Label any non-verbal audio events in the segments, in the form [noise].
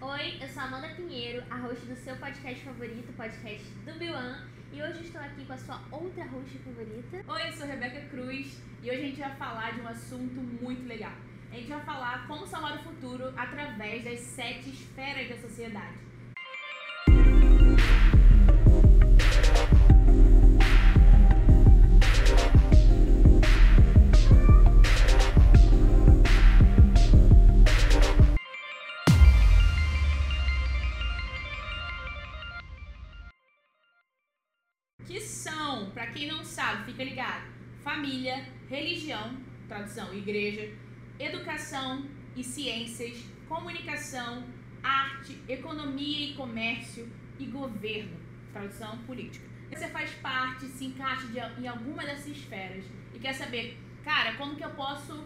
Oi, eu sou Amanda Pinheiro, a host do seu podcast favorito, podcast do Bilan. E hoje estou aqui com a sua outra host favorita. Oi, eu sou Rebeca Cruz e hoje a gente vai falar de um assunto muito legal. A gente vai falar como salvar o futuro através das sete esferas da sociedade. Família, religião, tradução, igreja, educação e ciências, comunicação, arte, economia e comércio e governo, tradução política. Você faz parte, se encaixa de, em alguma dessas esferas e quer saber, cara, como que eu posso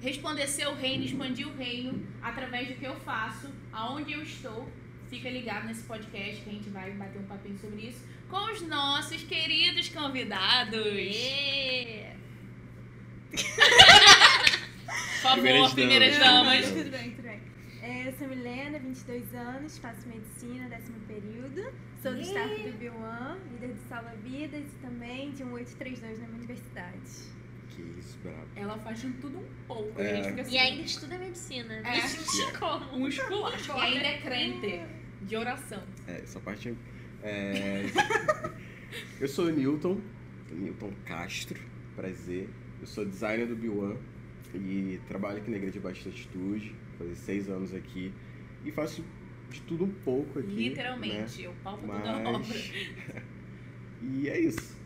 resplandecer o reino, expandir o reino através do que eu faço, aonde eu estou. Fica ligado nesse podcast que a gente vai bater um papinho sobre isso com os nossos queridos convidados. Ê! Por favor, Primeiras primeiras, damas. damas. Tudo bem, tudo bem. É, eu sou Milena, 22 anos, faço medicina, décimo período. Sou do staff do B1, líder de Salva Vidas e também de um 832 na minha universidade. Que isso, brabo. Ela faz de tudo um pouco. É. A gente fica assim, E ainda estuda medicina. É. Me senti como? um esculacho. E ainda é crente de oração. É, essa parte. É... [laughs] eu sou o Newton, Newton Castro, prazer. Eu sou designer do B1 e trabalho aqui na Igreja Bastante Atitude, fazer seis anos aqui. E faço de tudo um pouco aqui. né? Literalmente, eu palpo toda a obra. Mas. [laughs] e é isso.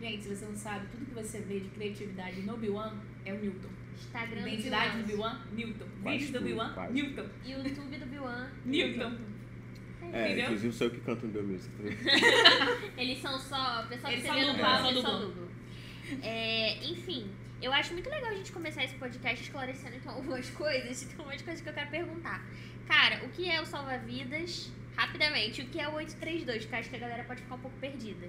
Gente, se você não sabe, tudo que você vê de criatividade no B1 é o Newton. Instagram do Identidade do Bilan. B1, Newton. Vídeos do tudo, B1, quase. Newton. YouTube do Bilan. Newton. É, Entendeu? inclusive sou eu que canto no meu music também. [laughs] Eles são só. O pessoal que Eles você só vê no palco, eles só dublam. É, enfim, eu acho muito legal a gente começar esse podcast esclarecendo então [laughs] algumas coisas. Tem um monte de coisas que eu quero perguntar. Cara, o que é o Salva-Vidas? Rapidamente, o que é o 832? Que eu acho que a galera pode ficar um pouco perdida.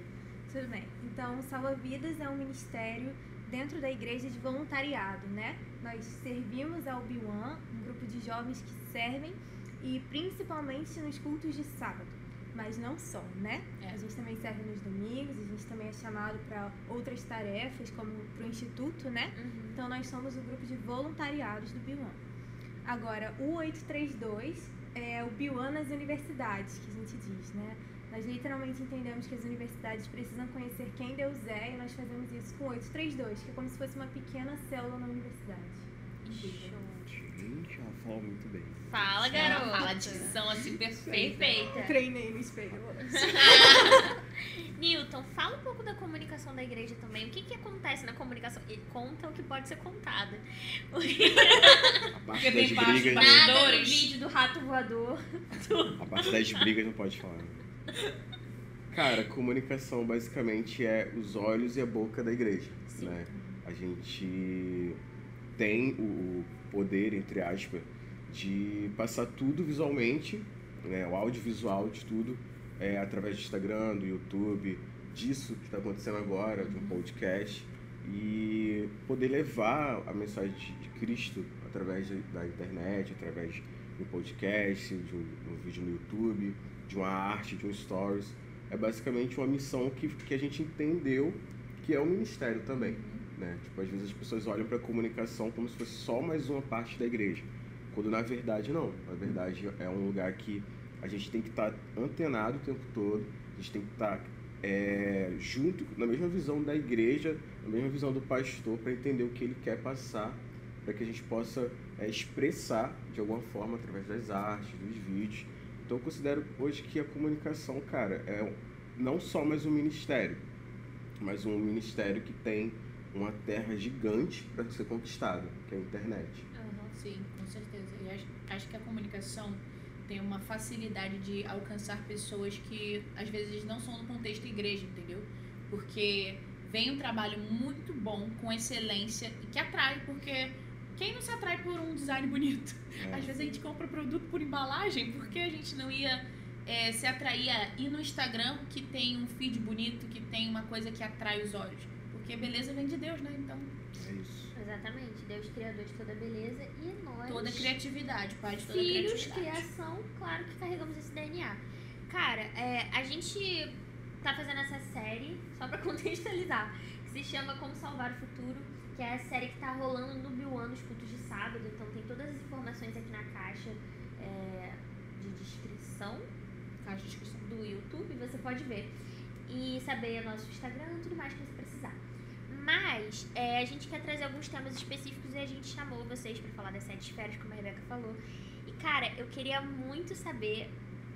Tudo bem. Então, Salva Vidas é um ministério dentro da igreja de voluntariado, né? Nós servimos ao B1, um grupo de jovens que servem e principalmente nos cultos de sábado. Mas não só, né? É. A gente também serve nos domingos, a gente também é chamado para outras tarefas, como para o instituto, né? Então nós somos o grupo de voluntariados do B1. Agora, o 832 é o B1 nas universidades, que a gente diz, né? Nós literalmente entendemos que as universidades precisam conhecer quem Deus é e nós fazemos isso com o 832, que é como se fosse uma pequena célula na universidade. Gente, ela fala muito bem. Fala, garota. fala a dicção assim perfeita. Perfeita. Treinei no espelho. [laughs] Newton, fala um pouco da comunicação da igreja também. O que, que acontece na comunicação? E conta o que pode ser contado. A [laughs] parte Porque das tem parte brigas. Nada vídeo do rato voador. A parte das brigas não pode falar. né? Cara, comunicação basicamente é os olhos e a boca da igreja. Sim. Né? A gente tem o poder, entre aspas, de passar tudo visualmente, né? o audiovisual de tudo, é, através do Instagram, do YouTube, disso que está acontecendo agora, de um podcast, e poder levar a mensagem de, Cristo através da internet, através de um podcast, de um, um vídeo no YouTube, de uma arte, de um stories. É basicamente uma missão que, que a gente entendeu que é um ministério também. Né? Tipo, às vezes as pessoas olham para a comunicação como se fosse só mais uma parte da igreja, quando na verdade não. Na verdade é um lugar que a gente tem que estar antenado o tempo todo, a gente tem que estar é, junto, na mesma visão da igreja, na mesma visão do pastor, para entender o que ele quer passar, para que a gente possa é, expressar de alguma forma através das artes, dos vídeos. Então eu considero hoje que a comunicação, cara, é não só mais um ministério, mas um ministério que tem uma terra gigante para ser conquistada, que é a internet. Sim, com certeza. E acho, acho que a comunicação tem uma facilidade de alcançar pessoas que às vezes não são no contexto igreja, entendeu? Porque vem um trabalho muito bom, com excelência e que atrai, porque quem não se atrai por um design bonito? É. Às vezes a gente compra produto por embalagem, porque a gente não ia é, se atrair a ir no Instagram que tem um feed bonito, que tem uma coisa que atrai os olhos. Porque beleza vem de Deus, né? Então, É isso. Exatamente. Deus criador de toda beleza e nós. Toda criatividade, pai de toda filhos, criatividade. criação, claro que carregamos esse DNA. Cara, é, a gente tá fazendo essa série, só pra [laughs] contextualizar, que se chama Como Salvar o Futuro, que é a série que tá rolando no Bill nos cultos de sábado, então tem todas as informações aqui na caixa é, de descrição Caixa de descrição. do YouTube, você pode ver. E saber o nosso Instagram e tudo mais que você precisar. Mas é, a gente quer trazer alguns temas específicos e a gente chamou vocês pra falar das sete esferas, como a Rebeca falou. E cara, eu queria muito saber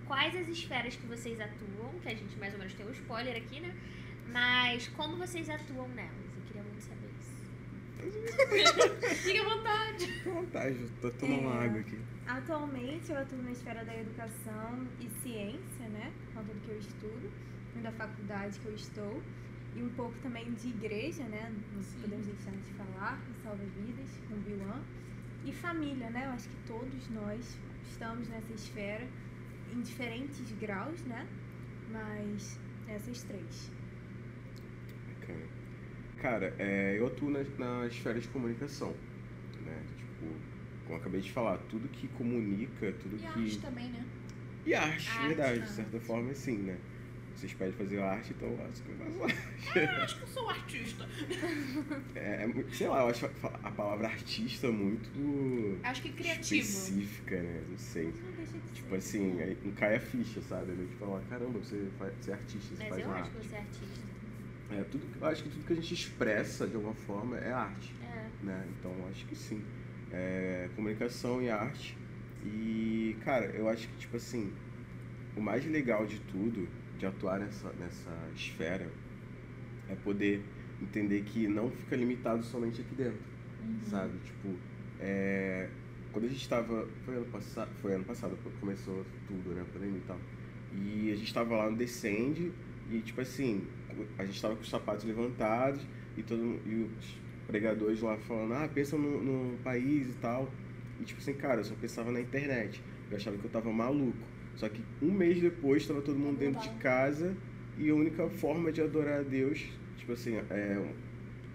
quais as esferas que vocês atuam, que a gente mais ou menos tem um spoiler aqui, né? Mas como vocês atuam nelas? Eu queria muito saber isso. [laughs] Fique à vontade. Fica à vontade, eu tô tomando uma É. água aqui. Atualmente eu atuo na esfera da educação e ciência, né? Por conta do que eu estudo, e da faculdade que eu estou. E um pouco também de igreja, né? Não Sim. podemos deixar de falar, Salva Vidas, no Bilan. E família, né? Eu acho que todos nós estamos nessa esfera em diferentes graus, né? Mas essas três. Bacana. Cara, é, eu atuo na, na esfera de comunicação, né? Tipo, como eu acabei de falar, tudo que comunica, tudo E que... arte também, né? E arte, Arte, verdade, né? de certa forma, sim, né? Vocês pedem fazer arte, então eu acho que eu faço arte. Eu acho que eu sou um artista. É, é muito- sei lá, eu acho a a palavra artista muito Acho que criativo. específica, né? Não sei. Não Tipo ser. assim, aí não cai a ficha, sabe? Eu, tipo, falar, caramba, você, faz, você é artista, você Mas faz eu acho que você é artista. É, tudo, eu acho que tudo que a gente expressa de alguma forma é arte, É. né? Então eu acho que sim. É, comunicação e arte. E, cara, eu acho que, tipo assim, o mais legal de tudo, de atuar nessa, nessa esfera, é poder entender que não fica limitado somente aqui dentro, Uhum. sabe? Tipo, é, quando a gente tava. Foi ano passado, foi ano passado quando começou tudo, né? A pandemia e tal. E a gente tava lá no Descende e, tipo assim, a gente tava com os sapatos levantados e, todo, e os pregadores lá falando, ah, pensa no, no país e tal. E, tipo assim, cara, eu só pensava na internet. Eu achava que eu tava maluco. Só que um mês depois tava todo mundo dentro de casa e a única forma de adorar a Deus, tipo assim, é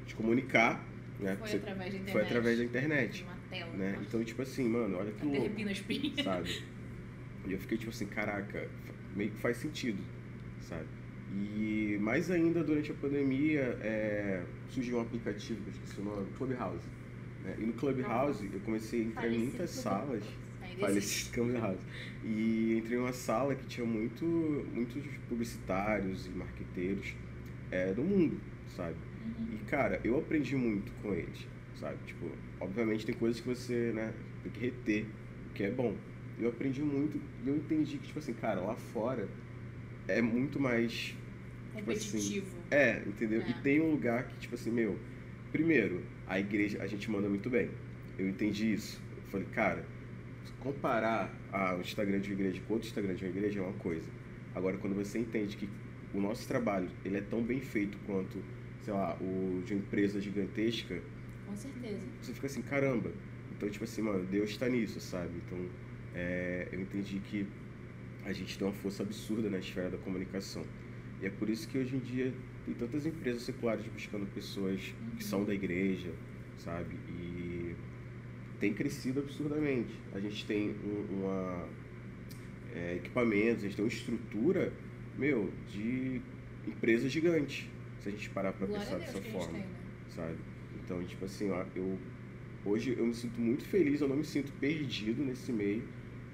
de comunicar, né? Foi Você- através da internet. foi através da internet, Uma tela. né? Então, tipo assim, mano, olha que louco, espinha. sabe? E eu fiquei tipo assim, caraca, meio que faz sentido, sabe? E mais ainda durante a pandemia é, surgiu um aplicativo, que eu esqueci o nome, Clubhouse. Né? E no Clubhouse eu comecei a entrar em muitas salas. Falecido Clubhouse. E entrei em uma sala que tinha muito, muitos publicitários e marqueteiros é, do mundo, sabe? Uhum. E, cara, eu aprendi muito com eles, sabe? Tipo, obviamente tem coisas que você, né, tem que reter, o que é bom. Eu aprendi muito e eu entendi que, tipo assim, cara, lá fora é muito mais. Tipo assim, Competitivo. É, entendeu? É. E tem um lugar que, tipo assim, meu, primeiro, a igreja, a gente manda muito bem. Eu entendi isso. Eu falei, cara, comparar a, o Instagram de uma igreja com outro Instagram de uma igreja é uma coisa. Agora, quando você entende que o nosso trabalho, ele é tão bem feito quanto, sei lá, o de uma empresa gigantesca, Com certeza. você fica assim, caramba. Então, tipo assim, mano, Deus está nisso, sabe? Então, é, eu entendi que a gente tem uma força absurda na esfera da comunicação. E é por isso que hoje em dia tem tantas empresas seculares buscando pessoas que são da igreja, sabe? E tem crescido absurdamente. A gente tem um, uma é, equipamentos, a gente tem uma estrutura, meu, de empresas gigantes. Se a gente parar pra Glória a pensar dessa forma tem, né? sabe? Então, tipo assim, ó, eu hoje eu me sinto muito feliz, eu não me sinto perdido nesse meio.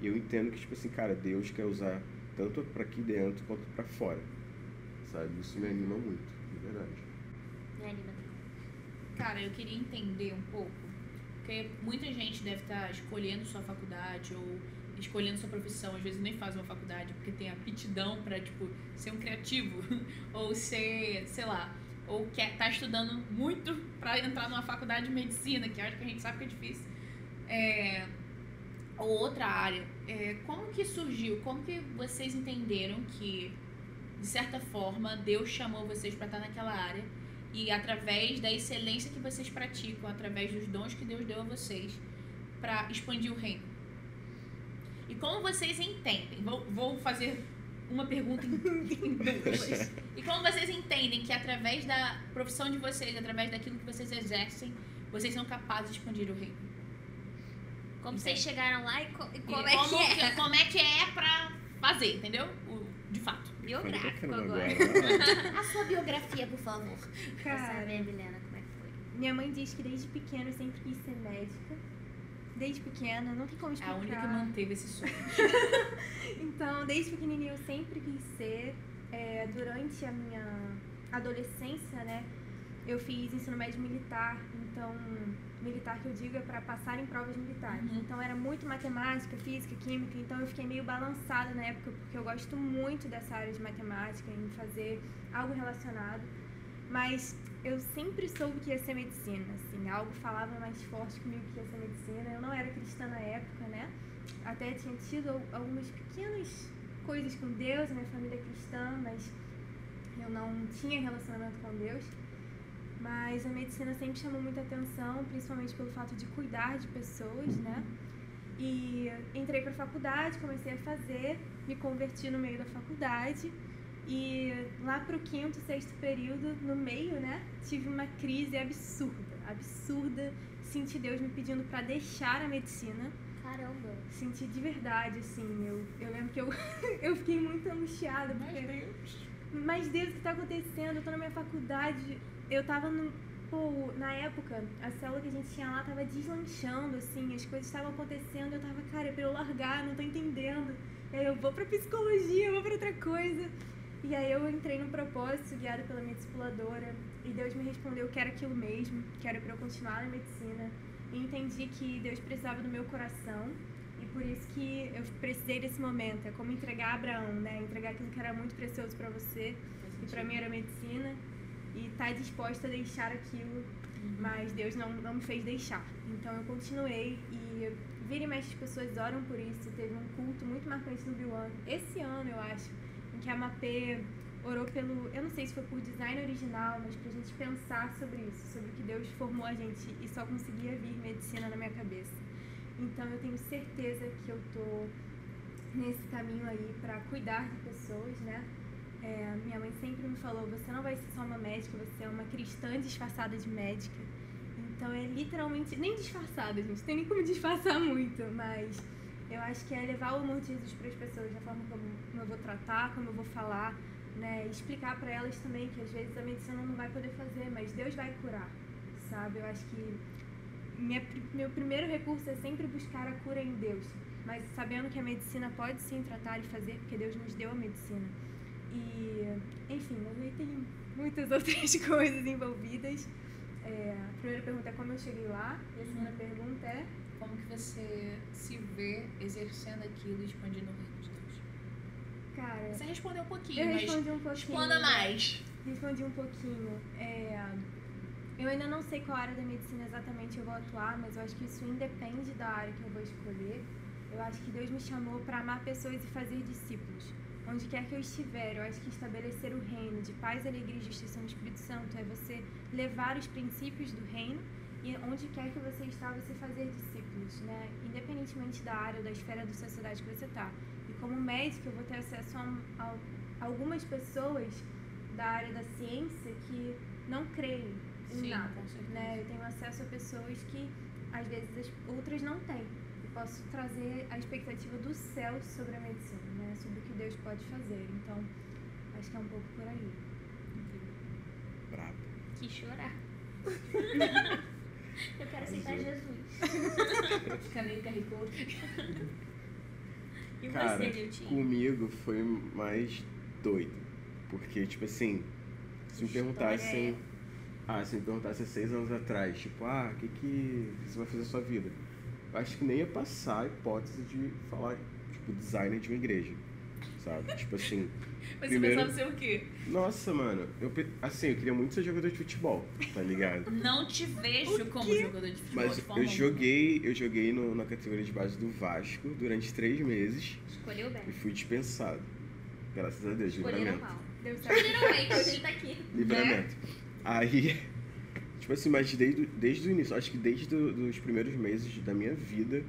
E eu entendo que tipo assim, cara, Deus quer usar tanto pra aqui dentro quanto pra fora. Sabe? Isso me anima muito, de verdade. Me anima. Cara, eu queria entender um pouco, porque muita gente deve estar escolhendo sua faculdade ou escolhendo sua profissão, às vezes nem faz uma faculdade porque tem aptidão pra, tipo, ser um criativo [laughs] ou ser, sei lá, ou quer tá estudando muito pra entrar numa faculdade de medicina, que acho que a gente sabe que é difícil. É, ou outra área. É, como que surgiu? Como que vocês entenderam que, de certa forma, Deus chamou vocês pra estar naquela área? E através da excelência que vocês praticam, através dos dons que Deus deu a vocês, para expandir o reino. E como vocês entendem? Vou, vou fazer uma pergunta em, [laughs] em duas. E como vocês entendem que através da profissão de vocês, através daquilo que vocês exercem, vocês são capazes de expandir o reino. Como Entende? vocês chegaram lá e, co- e como E é que é? Como é que é pra fazer, entendeu? O- de fato. Biográfico agora. agora. [laughs] A sua biografia, por favor. Cara, saber, Milena, como é que foi? minha mãe diz que desde pequena eu sempre quis ser médica. Desde pequena, não tem como A explicar. única que manteve esse sonho. [laughs] Então, desde pequenininha eu sempre quis ser. É, durante a minha adolescência, né, eu fiz ensino médio militar. Então, militar que eu digo é para passar em provas militares. Uhum. Então, era muito matemática, física, química. Então, eu fiquei meio balançada na época, porque eu gosto muito dessa área de matemática, em fazer algo relacionado. Mas eu sempre soube que ia ser medicina, assim, algo falava mais forte comigo que ia ser medicina. Eu não era cristã na época, né? Até tinha tido al- algumas pequenas coisas com Deus, a minha família é cristã, mas eu não tinha relacionamento com Deus. Mas a medicina sempre chamou muita atenção, principalmente pelo fato de cuidar de pessoas, né? E entrei para faculdade, comecei a fazer, me converti no meio da faculdade. E lá pro quinto, sexto período, no meio, né, tive uma crise absurda, absurda. Senti Deus me pedindo para deixar a medicina. Caramba. Senti de verdade, assim. Eu, eu lembro que eu, [laughs] eu fiquei muito angustiada, porque mas Deus, o que tá acontecendo? Eu tô na minha faculdade, eu tava no. Pô, na época, a célula que a gente tinha lá tava deslanchando, assim, as coisas estavam acontecendo, eu tava, cara, é pra eu largar, não tô entendendo. E aí eu vou pra psicologia, eu vou pra outra coisa. E aí eu entrei no propósito, guiada pela minha discipuladora, e Deus me respondeu que era aquilo mesmo, que era pra eu continuar na medicina. E entendi que Deus precisava do meu coração, e por isso que eu precisei desse momento. É como entregar Abraão, né? Entregar aquilo que era muito precioso pra você, e pra mim era medicina, e tá disposta a deixar aquilo, mas Deus não, não me fez deixar. Então eu continuei e vira e mexe as pessoas oram por isso. Teve um culto muito marcante no Biwan, esse ano eu acho, em que a Mapê orou pelo, eu não sei se foi por design original, mas pra gente pensar sobre isso, sobre o que Deus formou a gente e só conseguia vir medicina na minha cabeça. Então eu tenho certeza que eu tô nesse caminho aí pra cuidar de pessoas, né? É, minha mãe sempre me falou: você não vai ser só uma médica, você é uma cristã disfarçada de médica. Então é literalmente, nem disfarçada, gente, tem nem como disfarçar muito, mas eu acho que é levar o amor de Jesus para as pessoas, da forma como, eu vou tratar, como eu vou falar, né? Explicar para elas também que às vezes a medicina não vai poder fazer, mas Deus vai curar, sabe? Eu acho que minha, meu primeiro recurso é sempre buscar a cura em Deus, mas sabendo que a medicina pode sim tratar e fazer, porque Deus nos deu a medicina. E, enfim, mas aí tem muitas [laughs] outras coisas envolvidas. É, a primeira pergunta é como eu cheguei lá, e a segunda pergunta é Como que você se vê exercendo aquilo e expandindo o reino de Deus? Cara, Você respondeu um pouquinho, eu respondi um pouquinho. responda mais. Respondi um pouquinho. É, eu ainda não sei qual área da medicina exatamente eu vou atuar, mas eu acho que isso independe da área que eu vou escolher. Eu acho que Deus me chamou para amar pessoas e fazer discípulos. Onde quer que eu estiver, eu acho que estabelecer o reino de paz, alegria e justiça no Espírito Santo é você levar os princípios do reino e onde quer que você está, você fazer discípulos, né? Independentemente da área ou da esfera da sociedade que você está. E como médico, eu vou ter acesso a, a algumas pessoas da área da ciência que não creem em Sim, nada, né? Eu tenho acesso a pessoas que às vezes as outras não têm. Posso trazer a expectativa do céu sobre a medicina, né? Sobre o que Deus pode fazer. Então, acho que é um pouco por aí. Brabo. Quis chorar. [laughs] eu quero aceitar. Jesus. [laughs] Fica meio carregou. E Cara, você, Nilton? comigo foi mais doido. Porque, tipo assim, se me perguntassem. Ah, se me perguntassem seis anos atrás, tipo, ah, o que, que você vai fazer na sua vida? Eu acho que nem ia passar a hipótese de falar, tipo, designer de uma igreja. Sabe? tipo assim, [laughs] Mas Primeiro- você pensava ser o quê? nossa, mano, eu, assim, eu queria muito ser jogador de futebol, tá ligado? [laughs] Não te vejo como jogador de futebol Mas de forma eu joguei, eu joguei no- na categoria de base do Vasco durante três meses Escolheu bem. e fui dispensado. Graças a Deus, Escolheram livramento. mal. Deu certo. Ele tá aqui. Livramento. Aí, tipo assim, mas desde, desde o início, acho que desde do- os primeiros meses da minha vida,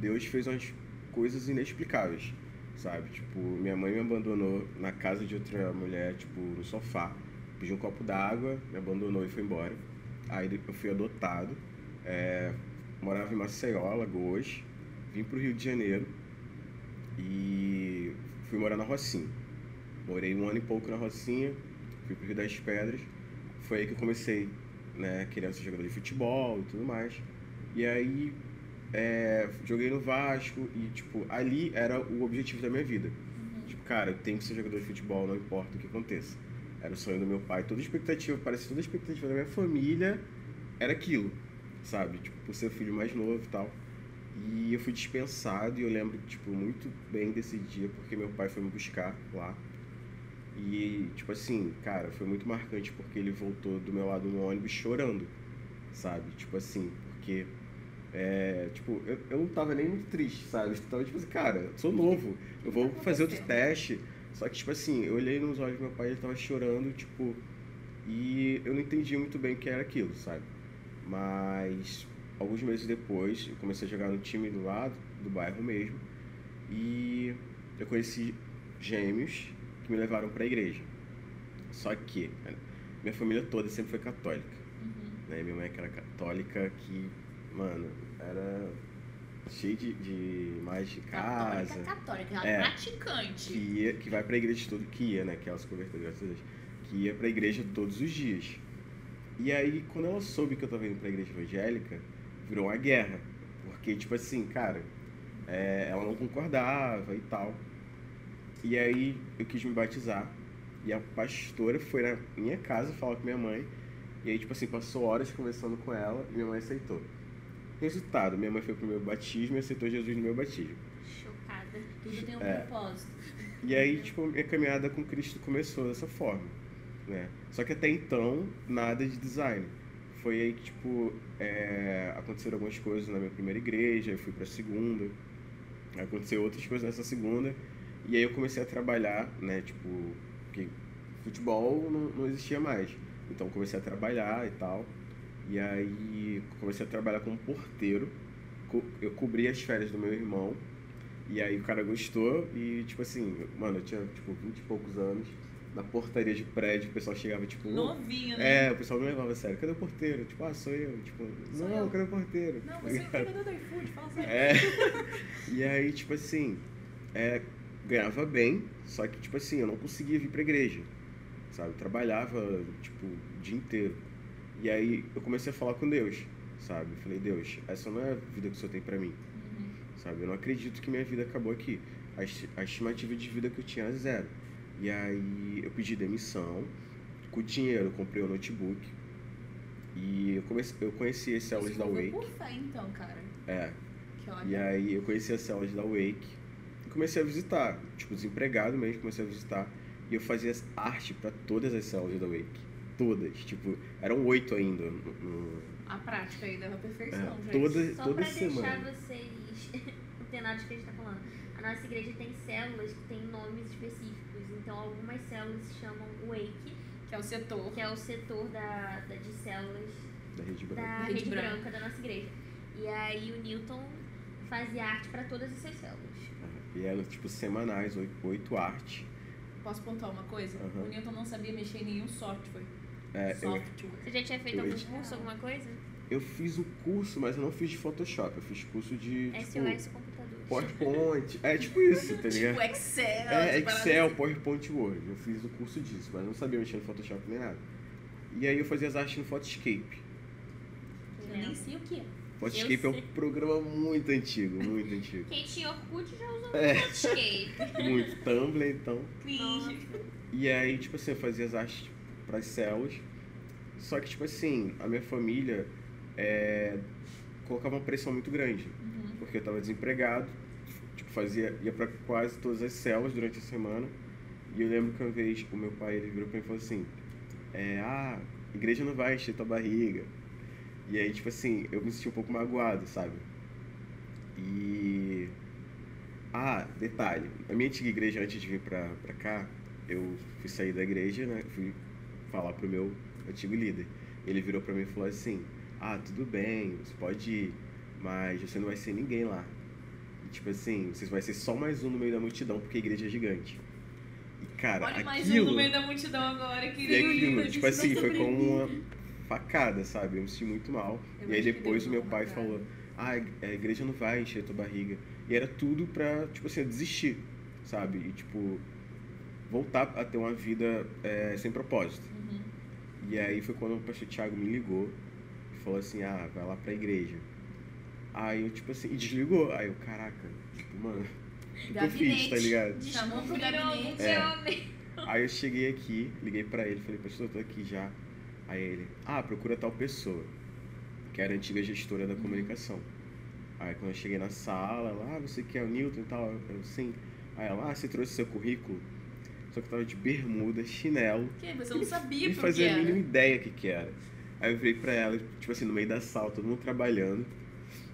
Deus fez umas coisas inexplicáveis, sabe? Tipo, minha mãe me abandonou na casa de outra mulher, tipo, no sofá. Pediu um copo d'água, me abandonou e foi embora. Aí eu fui adotado. É, morava em Maceió, Lagoas, vim pro Rio de Janeiro e fui morar na Rocinha. Morei um ano e pouco na Rocinha, fui pro Rio das Pedras. Foi aí que eu comecei, né, querendo ser jogador de futebol e tudo mais. E aí é, joguei no Vasco e, tipo, ali era o objetivo da minha vida. Tipo, cara, eu tenho que ser jogador de futebol, não importa o que aconteça. Era o sonho do meu pai. Toda expectativa, parece toda expectativa da minha família era aquilo, sabe? Tipo, por ser o filho mais novo e tal. E eu fui dispensado e eu lembro, tipo, muito bem desse dia, porque meu pai foi me buscar lá. E, tipo assim, cara, foi muito marcante porque ele voltou do meu lado no ônibus chorando, sabe? Tipo assim, porque, é, tipo, eu, eu não tava nem muito triste, sabe? Eu tava tipo assim, cara, eu sou novo, eu vou tá fazer outro teste. Só que, tipo assim, eu olhei nos olhos do meu pai, ele tava chorando, tipo, e eu não entendi muito bem o que era aquilo, sabe? Mas alguns meses depois, eu comecei a jogar no time do lado, do bairro mesmo, e eu conheci gêmeos que me levaram para a igreja. Só que minha família toda sempre foi católica. Uhum. Né? Minha mãe que era católica que, mano, era cheia de, de mais de casa. Católica, católica, ela É. praticante. Que, ia, que vai pra igreja todo que ia, né? Que ela se converteu, graças a Deus. Que ia pra igreja todos os dias. E aí, quando ela soube que eu tava indo pra igreja evangélica, virou uma guerra. Porque, tipo assim, cara, é, ela não concordava e tal. E aí eu quis me batizar. E a pastora foi na minha casa falar com minha mãe. E aí, tipo assim, passou horas conversando com ela e minha mãe aceitou. Resultado, minha mãe foi pro meu batismo e aceitou Jesus no meu batismo. Chocada. Tudo tem um É. propósito. E aí, tipo, minha caminhada com Cristo começou dessa forma, né? Só que até então, nada de design. Foi aí que, tipo, é, aconteceram algumas coisas na minha primeira igreja, eu fui pra segunda, aconteceu outras coisas nessa segunda, e aí eu comecei a trabalhar, né, tipo, porque futebol não, não existia mais. Então comecei a trabalhar e tal, e aí comecei a trabalhar como porteiro, eu cobri as férias do meu irmão, e aí o cara gostou e, tipo assim, mano, eu tinha, tipo, 20 e poucos anos. Na portaria de prédio, o pessoal chegava, tipo... Novinho, né? É, o pessoal me levava a sério. Cadê o porteiro? Tipo, ah, sou eu. Tipo, Sou não, eu. cadê o porteiro? Não, você é o do iFood, fala sério. É. E aí, tipo assim, é, ganhava bem, só que, tipo assim, eu não conseguia vir pra igreja, sabe? Eu trabalhava, tipo, o dia inteiro. E aí eu comecei a falar com Deus, sabe? Eu falei, Deus, essa não é a vida que o Senhor tem pra mim, Uhum. sabe? Eu não acredito que minha vida acabou aqui. A, esti- a estimativa de vida que eu tinha era zero. E aí eu pedi demissão, com o dinheiro eu comprei o notebook. E eu, comecei, eu conheci as células da Wake. por fé, então, cara. É, e aí eu conheci as células da Wake comecei a visitar, tipo, desempregado mesmo, comecei a visitar. E eu fazia arte para todas as células da Wake. Todas, tipo, eram oito ainda. no- A prática aí da perfeição, É, gente. toda- Só toda pra deixar semana. vocês [laughs] antenados do que a gente tá falando. A nossa igreja tem células que têm nomes específicos. Então, algumas células se chamam Wake, Que é o setor. que é o setor da, da- de células da Rede Branca. da Rede rede branca. branca da nossa igreja. E aí o Newton fazia arte para todas essas células. E eram, tipo, semanais, oito, oito artes. Posso pontuar uma coisa? Aham. O Newton não sabia mexer em nenhum software. É, eu, software. Você já tinha feito Eu algum curso, alguma coisa? eu fiz o curso, mas eu não fiz de Photoshop. Eu fiz curso de, tipo, SOS computador. PowerPoint. É tipo isso, tá ligado? Tipo Excel. É, Excel. PowerPoint Word. Eu fiz o curso disso, mas não sabia mexer no Photoshop nem nada. E aí eu fazia as artes no Photoscape. Eu nem sei o que é. Photoscape é um programa muito antigo, muito antigo. [laughs] Quem tinha Orkut já usou É. Photoscape. Muito Tumblr, então. Cringe. E aí, tipo assim, eu fazia as artes pras células. Só que, tipo assim, a minha família é, colocava uma pressão muito grande. Uhum. Porque eu tava desempregado, tipo, fazia, ia pra quase todas as células durante a semana. E eu lembro que uma vez o meu pai ele virou pra mim e falou assim: é, Ah, igreja não vai encher tua barriga. E aí, tipo assim, eu me senti um pouco magoado, sabe? E. Ah, detalhe: a minha antiga igreja, antes de vir pra, pra cá, eu fui sair da igreja, né? Fui falar pro meu antigo líder. Ele virou pra mim e falou assim: Ah, tudo bem, você pode ir, mas você não vai ser ninguém lá. E, tipo assim, você vai ser só mais um no meio da multidão, porque a igreja é gigante. E, cara, Olha mais aquilo... um no meio da multidão agora, E querido. aquilo, tipo assim, foi como uma facada, sabe? Eu me senti muito mal. Eu e aí depois o meu pai facada. falou, ah, a igreja não vai encher tua barriga. E era tudo pra, tipo assim, eu desistir, sabe? E, tipo, voltar a ter uma vida é, sem propósito. Uhum. E aí foi quando o pastor Thiago me ligou e falou assim, ah, vai lá pra igreja. Aí eu, tipo assim, e desligou. Aí eu, caraca, tipo, mano, o que eu fiz, tá ligado? Chamou pro Desculpa, gabinete. É. Aí eu cheguei aqui, liguei pra ele, falei, pastor, eu tô aqui já. Aí ele, ah, procura tal pessoa, que era a antiga gestora da comunicação. Aí quando eu cheguei na sala, ela, ah, você que é o Newton e tal, eu, sim. Aí ela, ah, você trouxe seu currículo? Só que eu tava de bermuda, chinelo, Que? Você não [laughs] sabia pro que fazia a mínima ideia o que que era. Aí eu virei pra ela, tipo assim, no meio da sala, todo mundo trabalhando.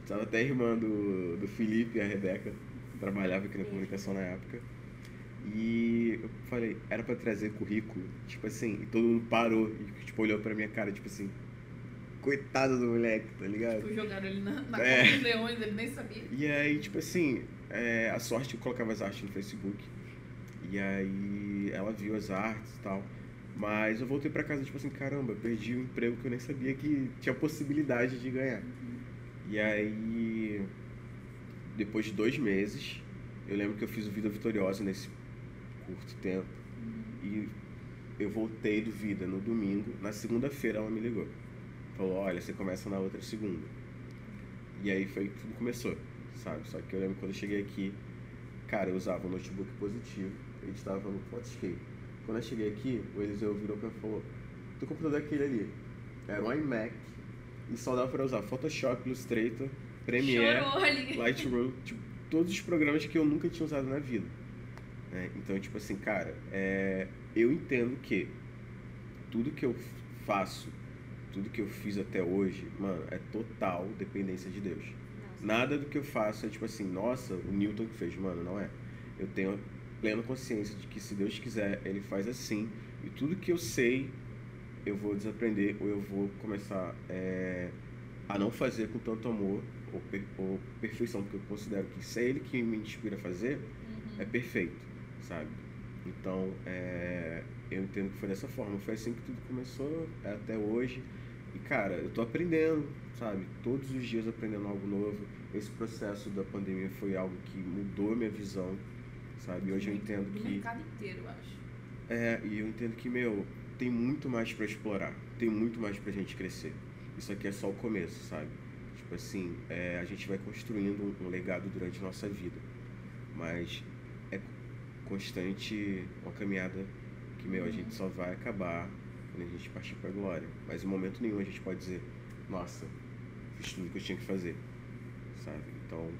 Tava até a irmã do, do Felipe, a Rebeca, que trabalhava aqui na comunicação na época. E eu falei, era pra trazer currículo, tipo assim, e todo mundo parou e tipo, olhou pra minha cara, tipo assim, coitado do moleque, tá ligado? Tipo, jogaram ele na, na É. Copa dos Leões, ele nem sabia. E aí, tipo assim, é, a sorte eu colocava as artes no Facebook. E aí ela viu as artes e tal. Mas eu voltei pra casa, tipo assim, caramba, perdi um emprego que eu nem sabia que tinha possibilidade de ganhar. E aí, depois de dois meses, eu lembro que eu fiz o Vida Vitoriosa nesse curto tempo. E eu voltei do Vida no domingo. Na segunda-feira ela me ligou. Falou, olha, você começa na outra segunda. E aí foi que tudo começou, sabe? Só que eu lembro quando eu cheguei aqui, cara, eu usava um notebook positivo, editava no Photoscape. Quando eu cheguei aqui, o Eliseu virou pra mim e falou, teu computador é aquele ali. Era um iMac e só dava pra usar Photoshop, Illustrator, Premiere. Lightroom, tipo, todos os programas que eu nunca tinha usado na vida. Né? Então, tipo assim, cara, é, eu entendo que tudo que eu faço, tudo que eu fiz até hoje, mano, é total dependência de Deus. Nada do que eu faço é tipo assim, nossa, o Newton que fez, mano, não é. Eu tenho plena consciência de que se Deus quiser, ele faz assim. E tudo que eu sei, eu vou desaprender ou eu vou começar é, a não fazer com tanto amor ou, per- ou perfeição, porque eu considero que se é ele que me inspira a fazer, Uhum. é perfeito, sabe? Então, é, eu entendo que foi dessa forma. Foi assim que tudo começou é até hoje. E, cara, eu tô aprendendo, sabe? Todos os dias aprendendo algo novo. Esse processo da pandemia foi algo que mudou a minha visão, sabe? Hoje eu entendo Do que... mercado inteiro, eu acho. É, e eu entendo que, meu, tem muito mais pra explorar, tem muito mais pra gente crescer. Isso aqui é só o começo, sabe? Tipo assim, é, a gente vai construindo um, legado durante a nossa vida, mas constante uma caminhada que, meu, a gente só vai acabar quando a gente partir pra glória. Mas em momento nenhum a gente pode dizer, nossa, fiz tudo que eu tinha que fazer, sabe? Então,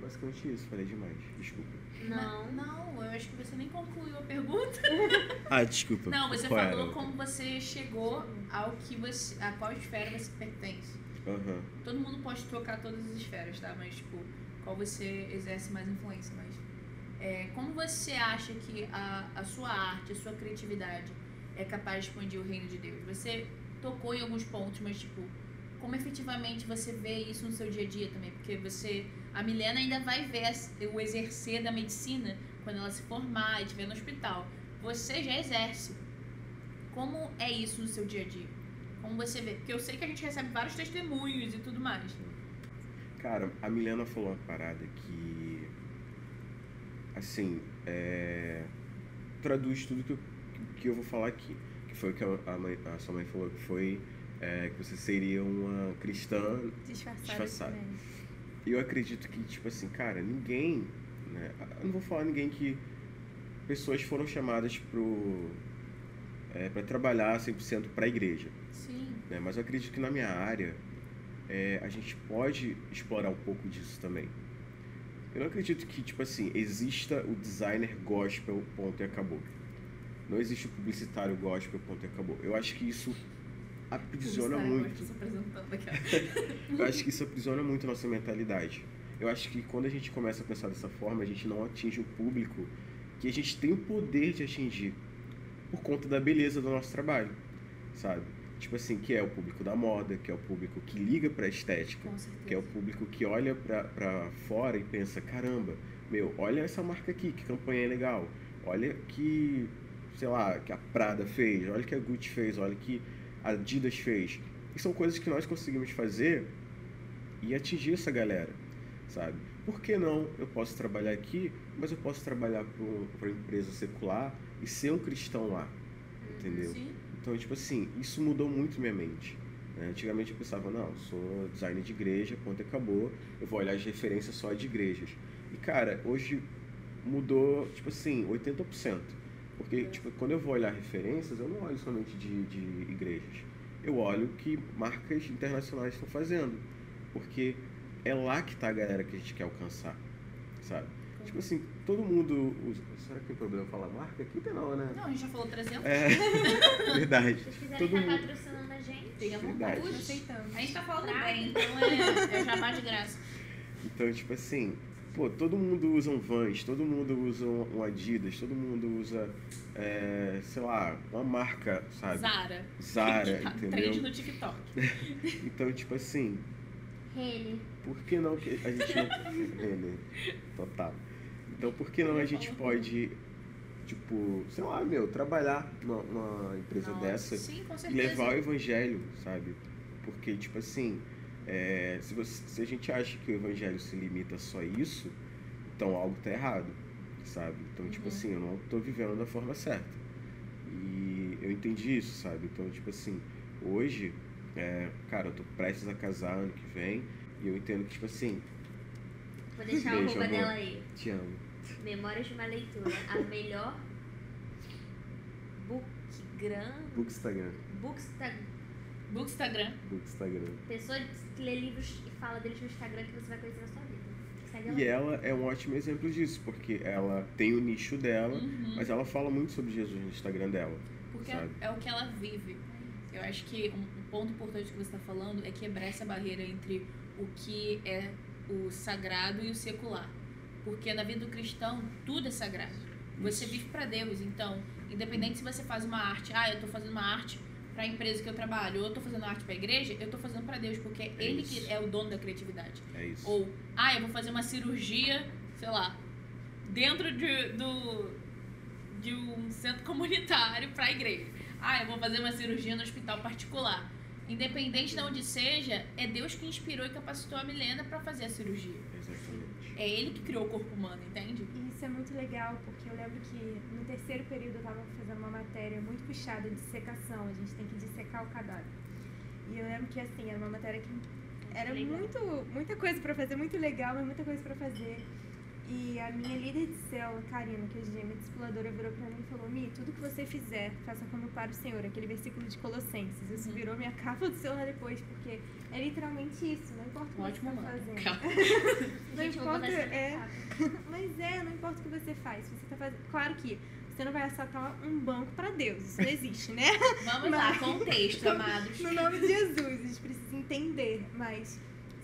basicamente isso, falei demais, desculpa. Não. Não, eu acho que você nem concluiu a pergunta. [laughs] Ah, desculpa. Não, você qual falou era? como você chegou ao que você. a qual esfera você pertence. Aham. Todo mundo pode trocar todas as esferas, tá? Mas, tipo, qual você exerce mais influência, mas. É, como você acha que a, a sua arte, a sua criatividade é capaz de expandir o reino de Deus? Você tocou em alguns pontos, mas, tipo, como efetivamente você vê isso no seu dia a dia também? Porque você. A Milena ainda vai ver o exercer da medicina quando ela se formar e estiver no hospital. Você já exerce. Como é isso no seu dia a dia? Como você vê? Porque eu sei que a gente recebe vários testemunhos e tudo mais. Cara, a Milena falou uma parada que. Assim, é, traduz tudo que eu, que eu vou falar aqui. Que foi o que a, a a sua mãe falou, que foi é, que você seria uma cristã. Disfarçado. também. E eu acredito que, tipo assim, cara, ninguém. Né, eu não vou falar ninguém que. Pessoas foram chamadas pro. É, para trabalhar 100% para a igreja Sim. né? Mas eu acredito que na minha área é, a gente pode explorar um pouco disso também. Eu não acredito que, tipo assim, exista o designer gospel, ponto e acabou. Não existe o publicitário gospel, ponto e acabou. Eu acho que isso aprisiona muito. [laughs] Eu acho que isso aprisiona muito a nossa mentalidade. Eu acho que quando a gente começa a pensar dessa forma, a gente não atinge o público que a gente tem o poder de atingir por conta da beleza do nosso trabalho, sabe? Tipo assim, que é o público da moda, que é o público que liga pra estética, que é o público que olha pra, pra fora e pensa, caramba, meu, olha essa marca aqui, que campanha legal. Olha que, sei lá, que a Prada fez, olha que a Gucci fez, olha que a Adidas fez. E são coisas que nós conseguimos fazer e atingir essa galera, sabe? Por que não eu posso trabalhar aqui, mas eu posso trabalhar para uma empresa secular e ser um cristão lá, entendeu? Sim. Então, tipo assim, isso mudou muito minha mente. né? Antigamente eu pensava, não, sou designer de igreja, ponto e acabou, eu vou olhar as referências só de igrejas. E, cara, hoje mudou, tipo assim, 80%. Porque, tipo, quando eu vou olhar referências, eu não olho somente de, de igrejas. Eu olho o que marcas internacionais estão fazendo. Porque é lá que tá a galera que a gente quer alcançar, sabe? Tipo assim, todo mundo usa... Será que tem problema falar marca? Aqui tem não, né? Não, a gente já falou 300. É, [laughs] verdade. Se vocês quiserem Todo estar mundo- patrocinando a gente, vontade. Aceitamos. A gente tá falando Traga. bem, então é, [laughs] é jabá de graça. Então, tipo assim, pô, todo mundo usa um Vans, todo mundo usa um Adidas, todo mundo usa, é, sei lá, uma marca, sabe? Zara. Zara, Tá [laughs] Trend entendeu? no TikTok. Então, tipo assim, Rene. por que não que a gente não... Ele, total. Então, por que não a gente pode, tipo, sei lá, meu, trabalhar numa, numa empresa Nossa, dessa Sim, e levar o evangelho, sabe? Porque, tipo assim, é, se, você- se a gente acha que o evangelho se limita só a isso, então algo tá errado, sabe? Então, tipo Uhum. assim, eu não tô vivendo da forma certa. E eu entendi isso, sabe? Então, tipo assim, hoje, é, cara, eu tô prestes a casar ano que vem e eu entendo que, tipo assim, Vou deixar arroba amor. dela aí. te amo. Memórias de uma leitura. A melhor bookgram. Bookstagram. Booksta... Bookstagram. Bookstagram. Pessoa que lê livros e fala deles no Instagram que você vai conhecer na sua vida. E ela é um ótimo exemplo disso, porque ela tem o nicho dela, Uhum. mas ela fala muito sobre Jesus no Instagram dela. Porque sabe? é o que ela vive. Eu acho que um, um ponto importante que você está falando é quebrar essa barreira entre o que é o sagrado e o secular. Porque na vida do cristão, tudo é sagrado. Você vive para Deus, então, independente se você faz uma arte, ah, eu tô fazendo uma arte para a empresa que eu trabalho, ou eu tô fazendo arte para a igreja, eu tô fazendo para Deus, porque é ele isso. que é o dono da criatividade. É isso. Ou, ah, eu vou fazer uma cirurgia, sei lá, dentro de, do, de um centro comunitário para a igreja. Ah, eu vou fazer uma cirurgia no hospital particular. Independente de onde seja, é Deus que inspirou e capacitou a Milena para fazer a cirurgia. Exatamente. É ele que criou o corpo humano, entende? E isso é muito legal, porque eu lembro que no terceiro período eu tava fazendo uma matéria muito puxada de dissecação, a gente tem que dissecar o cadáver. E eu lembro que assim, era uma matéria que era Legal. muito, muita coisa pra fazer, muito legal, mas muita coisa pra fazer. E a minha líder de célula, Karina, que é minha discipuladora, virou pra mim e falou: Mi, tudo que você fizer, faça como para o Senhor, aquele versículo de Colossenses. Isso Uhum. virou minha capa do celular depois, porque é literalmente isso, não importa o que Ótimo, você tá mano. fazendo. [laughs] Não Gente, importa, é. [laughs] Mas é, não importa o que você faz. Você tá fazendo. Claro que você não vai assaltar um banco pra Deus. Isso não existe, né? Vamos lá, Mas- contexto, [laughs] amados. No nome de Jesus, a gente precisa entender. Mas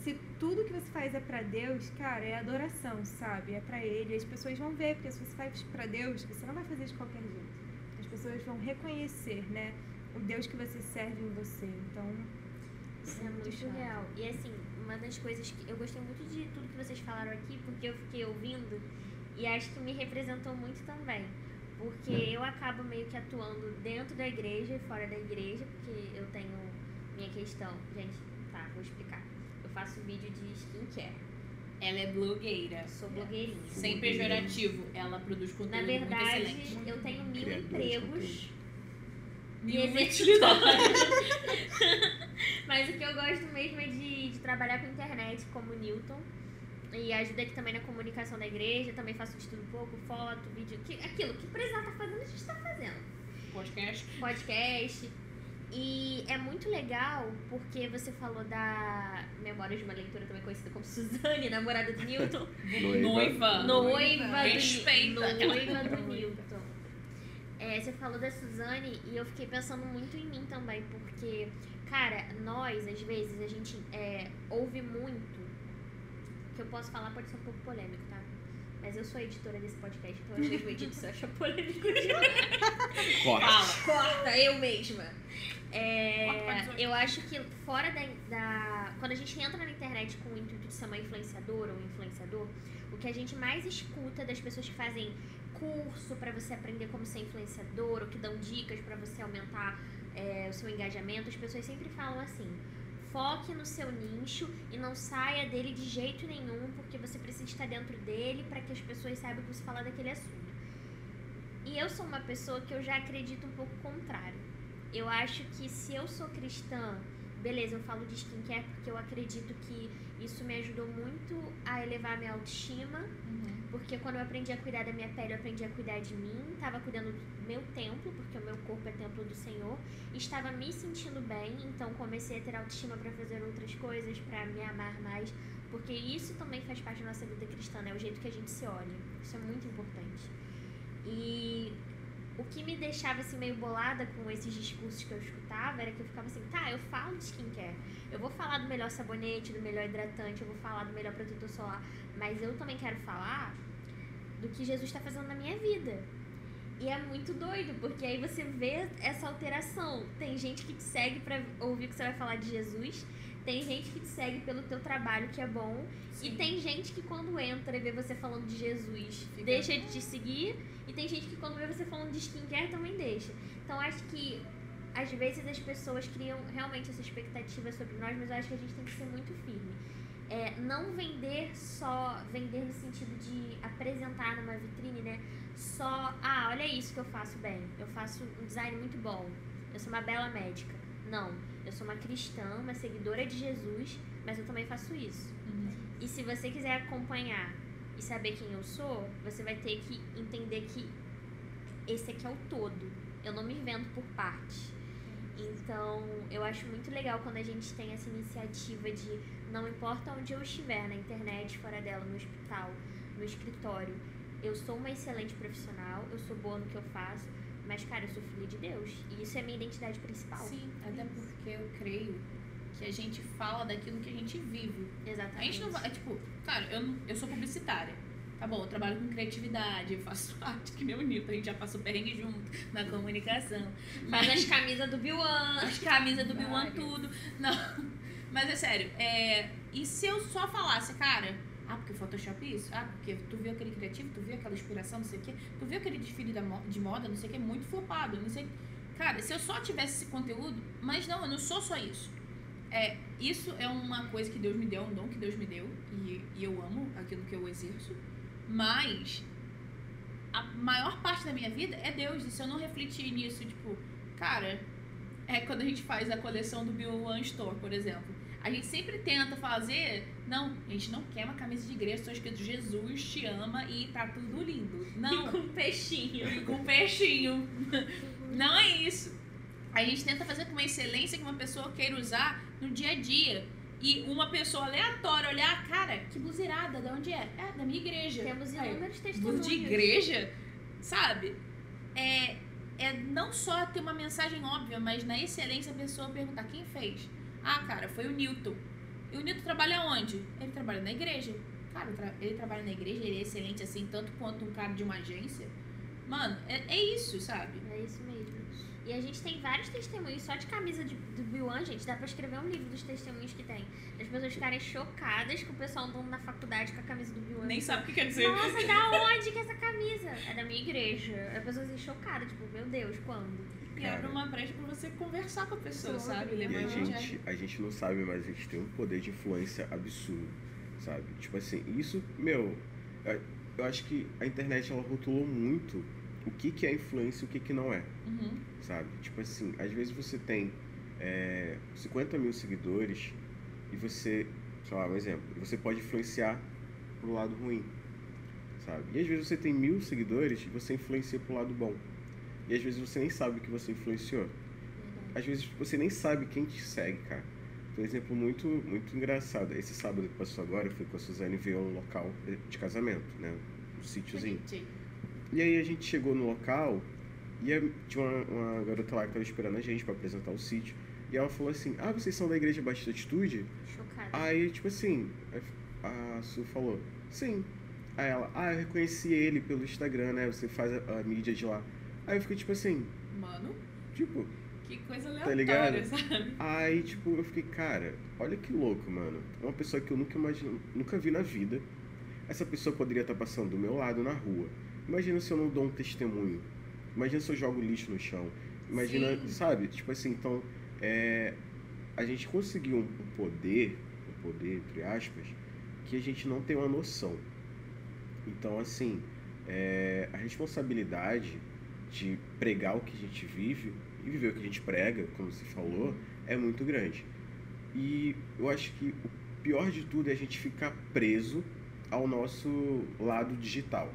se tudo que você faz é pra Deus, cara, é adoração, sabe? É pra Ele. As pessoas vão ver, porque se você faz pra Deus, você não vai fazer de qualquer jeito. As pessoas vão reconhecer, né? O Deus que você serve em você. Então, Isso é muito chave. real. E assim, uma das coisas que eu gostei muito de tudo que vocês falaram aqui, porque eu fiquei ouvindo e acho que me representou muito também. Porque eu acabo meio que atuando dentro da igreja e fora da igreja, porque eu tenho minha questão. Gente, tá, vou explicar. Eu faço vídeo de skincare. Ela é blogueira. Sou blogueirinha. Sem pejorativo, ela produz conteúdo Na muito verdade, excelente. eu tenho mil Criadora de empregos. Mil E utilidades. [laughs] Mas o que eu gosto mesmo é de, de trabalhar com internet, como o Newton. E ajuda aqui também na comunicação da igreja. Também faço de tudo um pouco, foto, vídeo. Que, aquilo que precisar tá fazendo, a gente tá fazendo. Podcast. Podcast. E é muito legal porque você falou da Memória de uma Leitura, também conhecida como Suzane, namorada do Newton. Noiva. Noiva Respeita. do, noiva do Newton. É, você falou da Suzane e eu fiquei pensando muito em mim também, porque, cara, nós, às vezes, a gente é, ouve muito. O que eu posso falar pode ser um pouco polêmico, tá? Mas eu sou a editora desse podcast, então eu mesmo edito se eu achar polêmico. [laughs] Corta. Fala. Corta, eu mesma. É, Corta, eu acho que fora da, da. Quando a gente entra na internet com o intuito de ser uma influenciadora ou influenciador, o que a gente mais escuta das pessoas que fazem curso pra você aprender como ser influenciador, ou que dão dicas pra você aumentar é, o seu engajamento, as pessoas sempre falam assim: foque no seu nicho e não saia dele de jeito nenhum, porque você precisa estar dentro dele para que as pessoas saibam que você fala daquele assunto. E eu sou uma pessoa que eu já acredito um pouco contrário. Eu acho que se eu sou cristã, beleza, eu falo de skincare porque eu acredito que isso me ajudou muito a elevar a minha autoestima, Uhum. porque quando eu aprendi a cuidar da minha pele, eu aprendi a cuidar de mim, estava cuidando do meu templo, porque o meu corpo é templo do Senhor, estava me sentindo bem, então comecei a ter autoestima para fazer outras coisas, para me amar mais, porque isso também faz parte da nossa vida cristã, né? O jeito que a gente se olha. Isso é muito importante. E o que me deixava assim meio bolada com esses discursos que eu escutava era que eu ficava assim, tá, eu falo de skincare, eu vou falar do melhor sabonete, do melhor hidratante, eu vou falar do melhor protetor solar, mas eu também quero falar do que Jesus está fazendo na minha vida. E é muito doido, porque aí você vê essa alteração. Tem gente que te segue pra ouvir que você vai falar de Jesus, tem gente que te segue pelo teu trabalho, que é bom, e Sim. tem gente que quando entra e vê você falando de Jesus, Fica- deixa de te seguir, e tem gente que quando vê você falando de skincare também deixa. Então acho que às vezes as pessoas criam realmente essa expectativa sobre nós, mas eu acho que a gente tem que ser muito firme. É, não vender só, vender no sentido de apresentar numa vitrine, né? Só, ah, olha isso que eu faço bem. Eu faço um design muito bom. Eu sou uma bela médica. Não, eu sou uma cristã, uma seguidora de Jesus, mas eu também faço isso. Uhum. E se você quiser acompanhar e saber quem eu sou, você vai ter que entender que esse aqui é o todo. Eu não me vendo por parte. Então, eu acho muito legal quando a gente tem essa iniciativa de não importa onde eu estiver, na internet, fora dela, no hospital, no escritório, eu sou uma excelente profissional, eu sou boa no que eu faço, mas, cara, eu sou filha de Deus. E isso é minha identidade principal. Sim, até porque eu creio que a gente fala daquilo que a gente vive. Exatamente. A gente não vai. é Tipo, cara, eu, eu sou publicitária. Tá bom, eu trabalho com criatividade, eu faço [laughs] arte, que o Nito, a gente já passou perrengue junto na comunicação. Faz as camisas do Biwan. as camisas do Várias. tudo. Não. [laughs] Mas é sério, é, e se eu só falasse, cara, ah, porque Photoshop é isso? Ah, porque tu viu aquele criativo, tu viu aquela inspiração, não sei o quê, tu viu aquele desfile da de moda, não sei o quê, muito flopado, não sei. Cara, se eu só tivesse esse conteúdo, mas não, eu não sou só isso. É, isso é uma coisa que Deus me deu, um dom que Deus me deu, e, e eu amo aquilo que eu exerço, mas a maior parte da minha vida é Deus, e se eu não refletir nisso, tipo, cara, é quando a gente faz a coleção do Bill One Store, por exemplo. A gente sempre tenta fazer. Não, a gente não quer uma camisa de igreja só escrito Jesus te ama e tá tudo lindo. Não. E com peixinho. E com peixinho. Não é isso. A gente tenta fazer com uma excelência que uma pessoa queira usar no dia a dia. E uma pessoa aleatória olhar, cara, que bluseirada, de onde é? É, da minha igreja. Temos inúmeros testemunhos. de igreja, sabe? É, é não só ter uma mensagem óbvia, mas na excelência a pessoa perguntar quem fez. Ah, cara, foi o Newton. E o Newton trabalha onde? Ele trabalha na igreja. Cara, ele trabalha na igreja, ele é excelente assim, tanto quanto um cara de uma agência. Mano, é, é isso, sabe? É isso mesmo. E a gente tem vários testemunhos só de camisa de, do Biwan, gente. Dá pra escrever um livro dos testemunhos que tem. As pessoas ficarem chocadas com o pessoal andando na faculdade com a camisa do Biwan. Nem sabe o que quer dizer. Nossa, da onde que é essa camisa? É da minha igreja. As pessoas assim, chocadas, tipo, meu Deus, quando? E abre uma brecha pra você conversar com a pessoa, sabe? E a gente, a gente não sabe, mas a gente tem um poder de influência absurdo, sabe? Tipo assim, isso, meu, eu- eu acho que a internet ela rotulou muito o que, que é influência e o que, que não é, Uhum. sabe? Tipo assim, às vezes você tem é, 50 mil seguidores e você, sei lá, um exemplo, você pode influenciar pro lado ruim, sabe? E às vezes você tem mil seguidores e você influencia pro lado bom. E às vezes você nem sabe que você influenciou às vezes você nem sabe quem te segue, cara. Tem um exemplo muito, muito engraçado. Esse sábado que passou agora, eu fui com a Suzane ver um local de casamento, né? Um sítiozinho. E aí a gente chegou no local e tinha uma, uma garota lá que estava esperando a gente para apresentar o sítio. E ela falou assim: Ah, vocês são da Igreja Batista Atitude? Chocada. Aí, tipo assim, a Su falou: Sim. Aí ela: Ah, eu reconheci ele pelo Instagram, né? Você faz a, a mídia de lá. Aí eu fiquei tipo assim: Mano, Tipo, que coisa Tá aleatória, ligado? sabe? Aí, tipo, eu fiquei, cara, olha que louco, mano. É uma pessoa que eu nunca imagino, nunca vi na vida. Essa pessoa poderia estar passando do meu lado na rua. Imagina se eu não dou um testemunho. Imagina se eu jogo lixo no chão. Imagina, Sim. sabe? Tipo assim, então, é, a gente conseguiu um poder, um poder, entre aspas, que a gente não tem uma noção. Então, assim, é, a responsabilidade de pregar o que a gente vive e viver o que a gente prega, como você falou, é muito grande. E eu acho que o pior de tudo é a gente ficar preso ao nosso lado digital,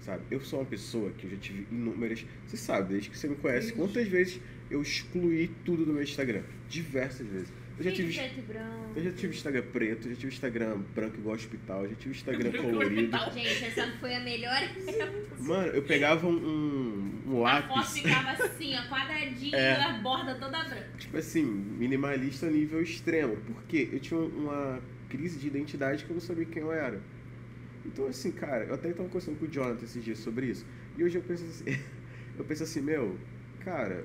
sabe? Eu sou uma pessoa que eu já tive inúmeras... Você sabe, desde que você me conhece, quantas vezes eu excluí tudo do meu Instagram? Diversas vezes. Eu já tive... preto e branco. Eu já tive Instagram preto, já tive Instagram branco igual hospital, já tive Instagram colorido. Gente, essa foi a melhor Mano, eu pegava um, um, um A foto lápis, ficava assim, ó, quadradinho, É. a borda toda branca. tipo assim, minimalista a nível extremo. Porque eu tinha uma crise de identidade que eu não sabia quem eu era. Então, assim, cara, eu até estava conversando com o Jonathan esses dias sobre isso. E hoje eu penso assim, [laughs] eu penso assim, meu, cara,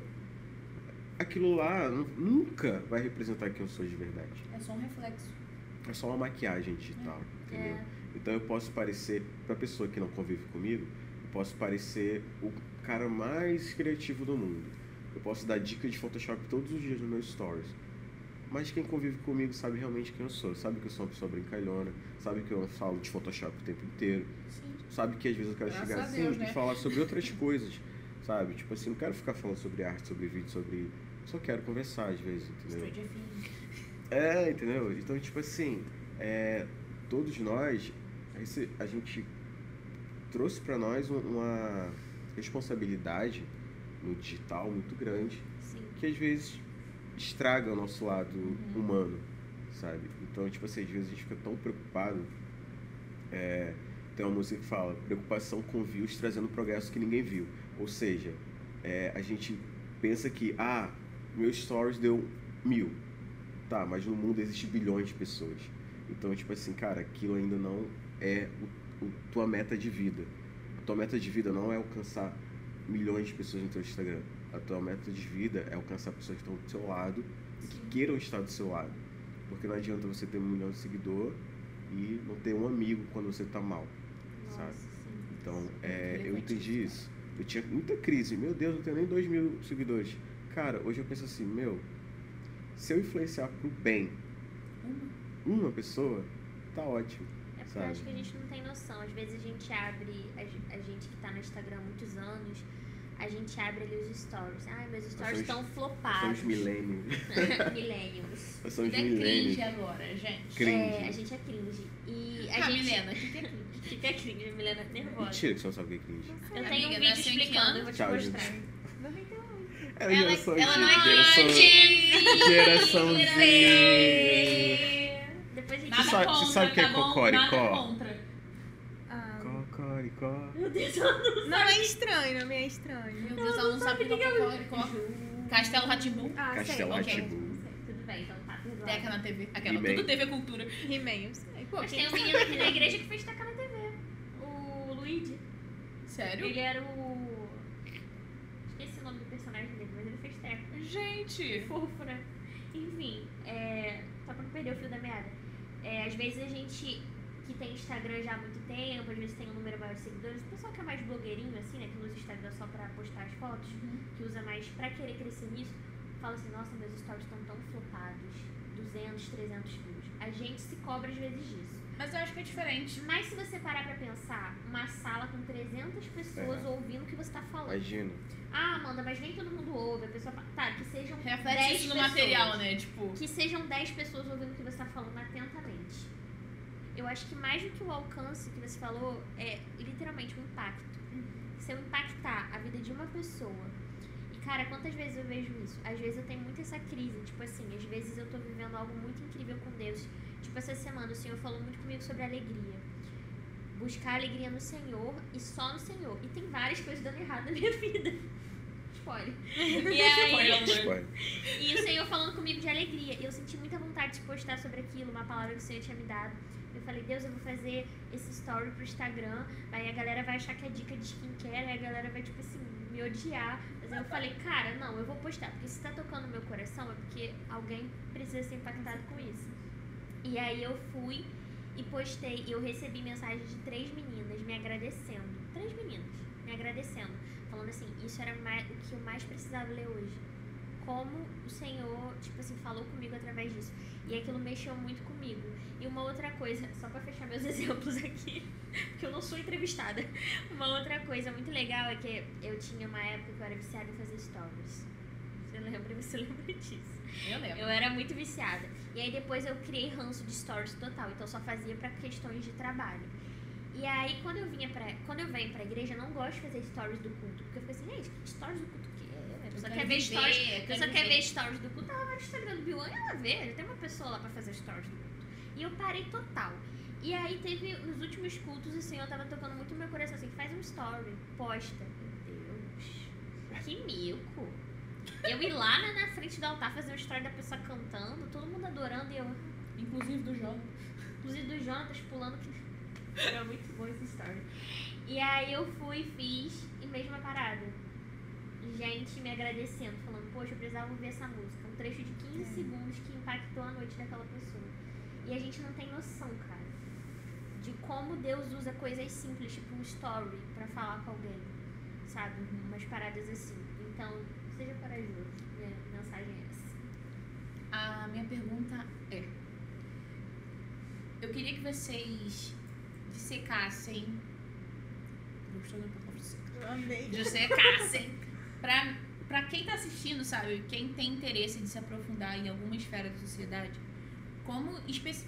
aquilo lá nu- nunca vai representar quem eu sou de verdade. É só um reflexo. É só uma maquiagem digital, entendeu? Então eu posso parecer, pra pessoa que não convive comigo, eu posso parecer o cara mais criativo do mundo. Eu posso dar dica de Photoshop todos os dias nos meus stories. Mas quem convive comigo sabe realmente quem eu sou. Sabe que eu sou uma pessoa brincalhona, sabe que eu falo de Photoshop o tempo inteiro. Sim. Sabe que às vezes eu quero Graças chegar a assim Deus, né? e falar sobre outras [laughs] coisas. Sabe? Tipo assim, não quero ficar falando sobre arte, sobre vídeo, sobre. Só quero conversar às vezes, entendeu? Stranger Things. É, entendeu? Então, tipo assim, é, todos nós, esse- a gente trouxe pra nós um- uma responsabilidade no digital muito grande, Sim. que às vezes estraga o nosso lado Uhum. humano, sabe? Então, tipo assim, às vezes a gente fica tão preocupado. é, tem uma música que fala: preocupação com views trazendo progresso que ninguém viu. Ou seja, é, a gente pensa que, ah, meu stories deu mil. Tá, mas no mundo existe bilhões de pessoas. Então, tipo assim, cara, aquilo ainda não é o, o- tua meta de vida. A tua meta de vida não é alcançar milhões de pessoas no teu Instagram. A tua meta de vida é alcançar pessoas que estão do seu lado e que queiram estar do seu lado. Porque não adianta você ter um milhão de seguidor e não ter um amigo quando você tá mal. Nossa, Sabe? sim. Então, é, eu entendi isso. Eu tinha muita crise. Meu Deus, não tenho nem dois mil seguidores. Cara, hoje eu penso assim, meu, se eu influenciar pro bem uma pessoa, tá ótimo. É porque eu Sabe? acho que a gente não tem noção. Às vezes a gente abre, a, ge- a gente que tá no Instagram há muitos anos, a gente abre ali os stories. Ai, meus stories estão flopados. somos milênios. [laughs] Millennials. Nós somos é milênios. cringe agora, gente. Cringe. É, a gente é cringe. E a Ah, gente. Milena, o que que é cringe? Fica cringe, a Milena é nervosa. Mentira que você não sabe o que é cringe. Eu tenho Amiga, um vídeo que explicando, eu vou te Tchau, mostrar. gente. 91. É Ela, geração ela não é geração, geração Z. Depois a gente. Nada sabe- contra, você sabe o que é tá bom? cocoricó? Nada contra. Ah, Cocoricó. Meu Deus, ela não não é estranho, não é estranho. Meu Deus, ela não sabe o que é cocoricó. Castelo Ratimbu. Ah, Castelo ok. Rá-Tim-Bum. Tudo bem, então tá. perdoado. Teca na TV. Aquela, tudo TV Cultura. He-Man, eu sei. Pô, Mas tem um menino aqui na [laughs] igreja que fez tacar na TV. O Luigi. Sério? Ele era o nome do personagem dele, mas ele fez teco. Que Gente. fofo, né? Enfim, é... só pra não perder o fio da meada. É, às vezes a gente que tem Instagram já há muito tempo, às vezes tem um número maior de seguidores, o pessoal que é mais blogueirinho, assim, né? Que usa Instagram só pra postar as fotos, que usa mais pra querer crescer nisso, fala assim, nossa, meus stories estão tão flopados, 200, 300 views. A gente se cobra às vezes disso. Mas eu acho que é diferente. Mas se você parar pra pensar, uma sala com 300 pessoas É. ouvindo o que você tá falando. Imagina. Ah, Amanda, mas nem todo mundo ouve. A pessoa fala, tá, que sejam Reflete 10 isso no pessoas. material, né? Tipo. Que sejam 10 pessoas ouvindo o que você tá falando atentamente. Eu acho que mais do que o alcance que você falou, é literalmente o impacto. Se eu impactar a vida de uma pessoa. E, cara, quantas vezes eu vejo isso? Às vezes eu tenho muito essa crise. Tipo assim, às vezes eu tô vivendo algo muito incrível com Deus. Tipo, essa semana o Senhor falou muito comigo sobre alegria. Buscar alegria no Senhor e só no Senhor. E tem várias coisas dando errado na minha [laughs] vida. Spoiler. E aí, Spoiler. E o Senhor falando comigo de alegria. E eu senti muita vontade de postar sobre aquilo, uma palavra que o Senhor tinha me dado. Eu falei, Deus, eu vou fazer esse story pro Instagram. Aí a galera vai achar que é dica de skincare. Aí a galera vai, tipo assim, me odiar. Mas aí eu falei, cara, não, eu vou postar. Porque se tá tocando no meu coração é porque alguém precisa ser impactado com isso. E aí eu fui e postei. Eu recebi mensagem de três meninas me agradecendo. Três meninas me agradecendo. falando assim, isso era mais, o que eu mais precisava ler hoje. Como o Senhor, tipo assim, falou comigo através disso. E aquilo mexeu muito comigo. E uma outra coisa, só pra fechar meus [laughs] exemplos aqui, porque eu não sou entrevistada. Uma outra coisa muito legal é que eu tinha uma época que eu era viciada em fazer stories. Você lembra? [laughs] Você lembra disso? Eu lembro. Eu era muito viciada. E aí depois eu criei ranço de stories total, então eu só fazia pra questões de trabalho. E aí quando eu vinha pra, quando eu venho pra igreja, eu não gosto de fazer stories do culto, porque eu fico assim, gente, que stories do culto que é? A pessoa quer ver stories, a pessoa quer ver stories do culto, ela vai no Instagram do Bilan e ela vê, já tem uma pessoa lá pra fazer stories do culto. E eu parei total. E aí teve, nos últimos cultos, o Senhor tava tocando muito no meu coração, assim, faz um story, posta. Meu Deus, que mico. Eu ir lá na, na frente do altar fazer uma história da pessoa cantando, todo mundo adorando e eu. Inclusive do João. Inclusive do Jonatas pulando que. Era muito bom essa história. E aí eu fui, fiz e mesma parada. Gente me agradecendo, falando, poxa, eu precisava ouvir essa música. Um trecho de 15 É. segundos que impactou a noite daquela pessoa. E a gente não tem noção, cara, de como Deus usa coisas simples, tipo um story, pra falar com alguém. Sabe? Umas paradas assim. Então, seja corajoso. Minha mensagem é essa. A minha pergunta é: Eu queria que vocês dissecassem. Gostou da palavra? Eu amei. dissecassem. [laughs] pra, pra quem tá assistindo, sabe? Quem tem interesse de se aprofundar em alguma esfera da sociedade, como especi...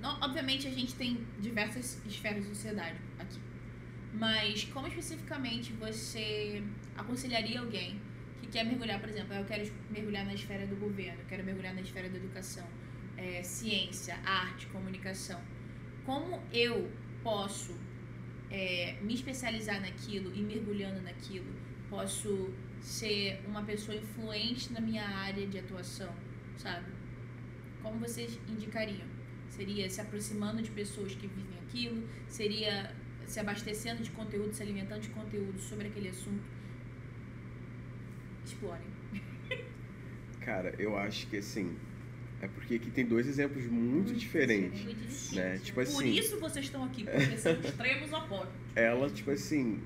Não, obviamente a gente tem diversas esferas da sociedade aqui. Mas como especificamente você aconselharia alguém quer mergulhar, por exemplo, eu quero mergulhar na esfera do governo, quero mergulhar na esfera da educação, é, ciência, arte, comunicação. Como eu posso é, me especializar naquilo e mergulhando naquilo, posso ser uma pessoa influente na minha área de atuação, sabe? Como vocês indicariam? Seria se aproximando de pessoas que vivem aquilo? Seria se abastecendo de conteúdo, se alimentando de conteúdo sobre aquele assunto? Explorem. Cara, eu acho que assim. É porque aqui tem dois exemplos muito diferentes. Muito. Né? Tipo Por assim, isso vocês estão aqui, porque são [laughs] extremos opostos. ela, tipo assim,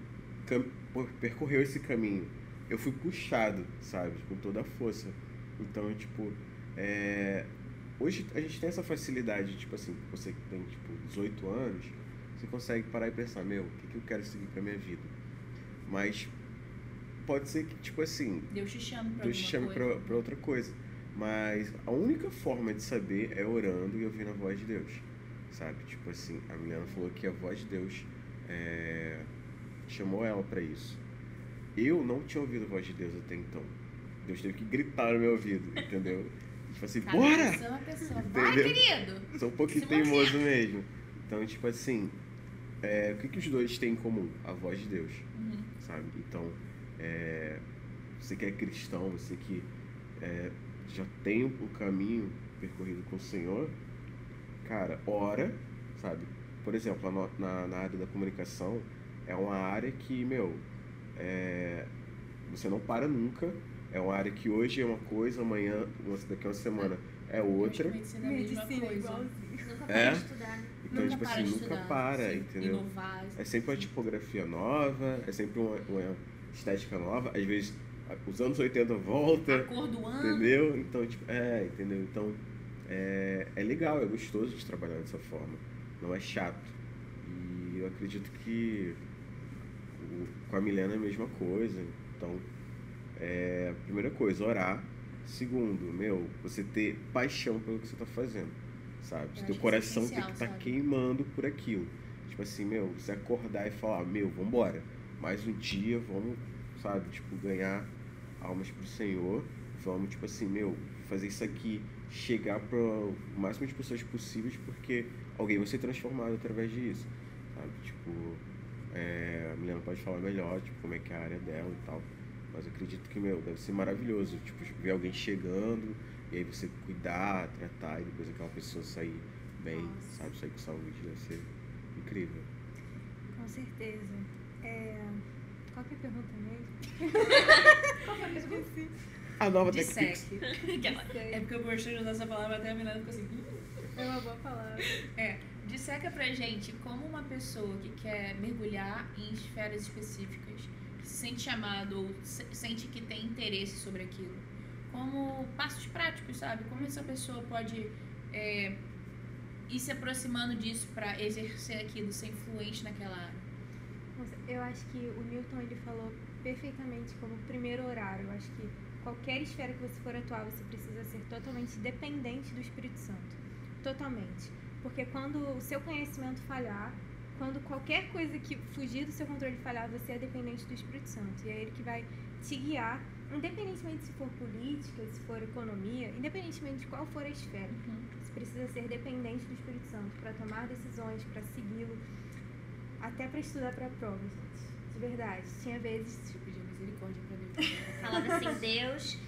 cam- percorreu esse caminho. Eu fui puxado, sabe? Com toda a força. Então, tipo, é... hoje a gente tem essa facilidade, tipo assim, você que tem, tipo, 18 anos, você consegue parar e pensar, meu, o que, que eu quero seguir com a minha vida? Mas pode ser que, tipo assim, Deus te chama pra Deus te chame coisa. pra, pra outra coisa. Mas a única forma de saber é orando e ouvindo a voz de Deus. Sabe? Tipo assim, a Milena falou que a voz de Deus é, chamou ela pra isso. Eu não tinha ouvido a voz de Deus até então. Deus teve que gritar no meu ouvido, entendeu? Tipo assim, bora! pessoa é uma pessoa. Vai, Entendeu? querido! Sou um pouquinho teimoso mesmo. Então, tipo assim, é, o que, que os dois têm em comum? A voz de Deus Uhum. sabe? Então, é, você que é cristão, você que é, já tem o caminho percorrido com o Senhor, cara, ora, sabe? Por exemplo, na, na, área da comunicação, é uma área que, meu, é, você não para nunca. É uma área que hoje é uma coisa, amanhã, daqui a uma semana é outra. Medicina é Medicina coisa. igualzinho. Nunca É? para de estudar. né? Então, nunca tipo para assim, nunca estudar, para, sim, entendeu? Inovar. É sempre uma tipografia nova, é sempre uma, uma estética nova. Às vezes, os anos 80 volta, A cor do ano. entendeu? Então, tipo, é, entendeu? Então, é, é legal, é gostoso de trabalhar dessa forma. Não é chato. E eu acredito que o- com a Milena é a mesma coisa. Então, é, primeira coisa, orar. Segundo, meu, você ter paixão pelo que você tá fazendo, sabe? Eu acho Teu que isso é coração tem que estar sabe? queimando por aquilo. Tipo assim, meu, você acordar e falar, meu, vambora. Mais um dia, vamos, sabe, tipo, ganhar almas pro Senhor. Vamos, tipo assim, meu, fazer isso aqui chegar para o máximo de pessoas possíveis, porque alguém vai ser transformado através disso, sabe? Tipo, é, a Milena pode falar melhor, tipo, como é que é a área dela e tal. Mas eu acredito que, meu, deve ser maravilhoso, tipo, ver alguém chegando, e aí você cuidar, tratar, e depois aquela pessoa sair bem, Nossa. sabe? Sair com saúde, deve ser incrível. Com certeza. É... Qual que é a pergunta mesmo? [laughs] Qual foi a pergunta? A nova Dissec. TechPix. [laughs] [laughs] É porque eu gostei de usar essa palavra até a Milena ficou assim. "Hum". É uma boa palavra. É, disseca pra gente como uma pessoa que quer mergulhar em esferas específicas, que se sente chamado ou se- sente que tem interesse sobre aquilo. Como passos práticos, sabe? Como essa pessoa pode é, ir se aproximando disso para exercer aquilo, ser influente naquela área. Nossa, Eu acho que o Newton ele falou perfeitamente como primeiro horário. Eu acho que qualquer esfera que você for atuar, você precisa ser totalmente dependente do Espírito Santo. Totalmente. Porque quando o seu conhecimento falhar, quando qualquer coisa que fugir do seu controle falhar, você é dependente do Espírito Santo. E é ele que vai te guiar, independentemente se for política, se for economia, independentemente de qual for a esfera. Você precisa ser dependente do Espírito Santo para tomar decisões, para segui-lo, até para estudar para prova, gente. De verdade. Tinha vezes. Deixa eu pedir misericórdia pra Deus. Falava assim, Deus,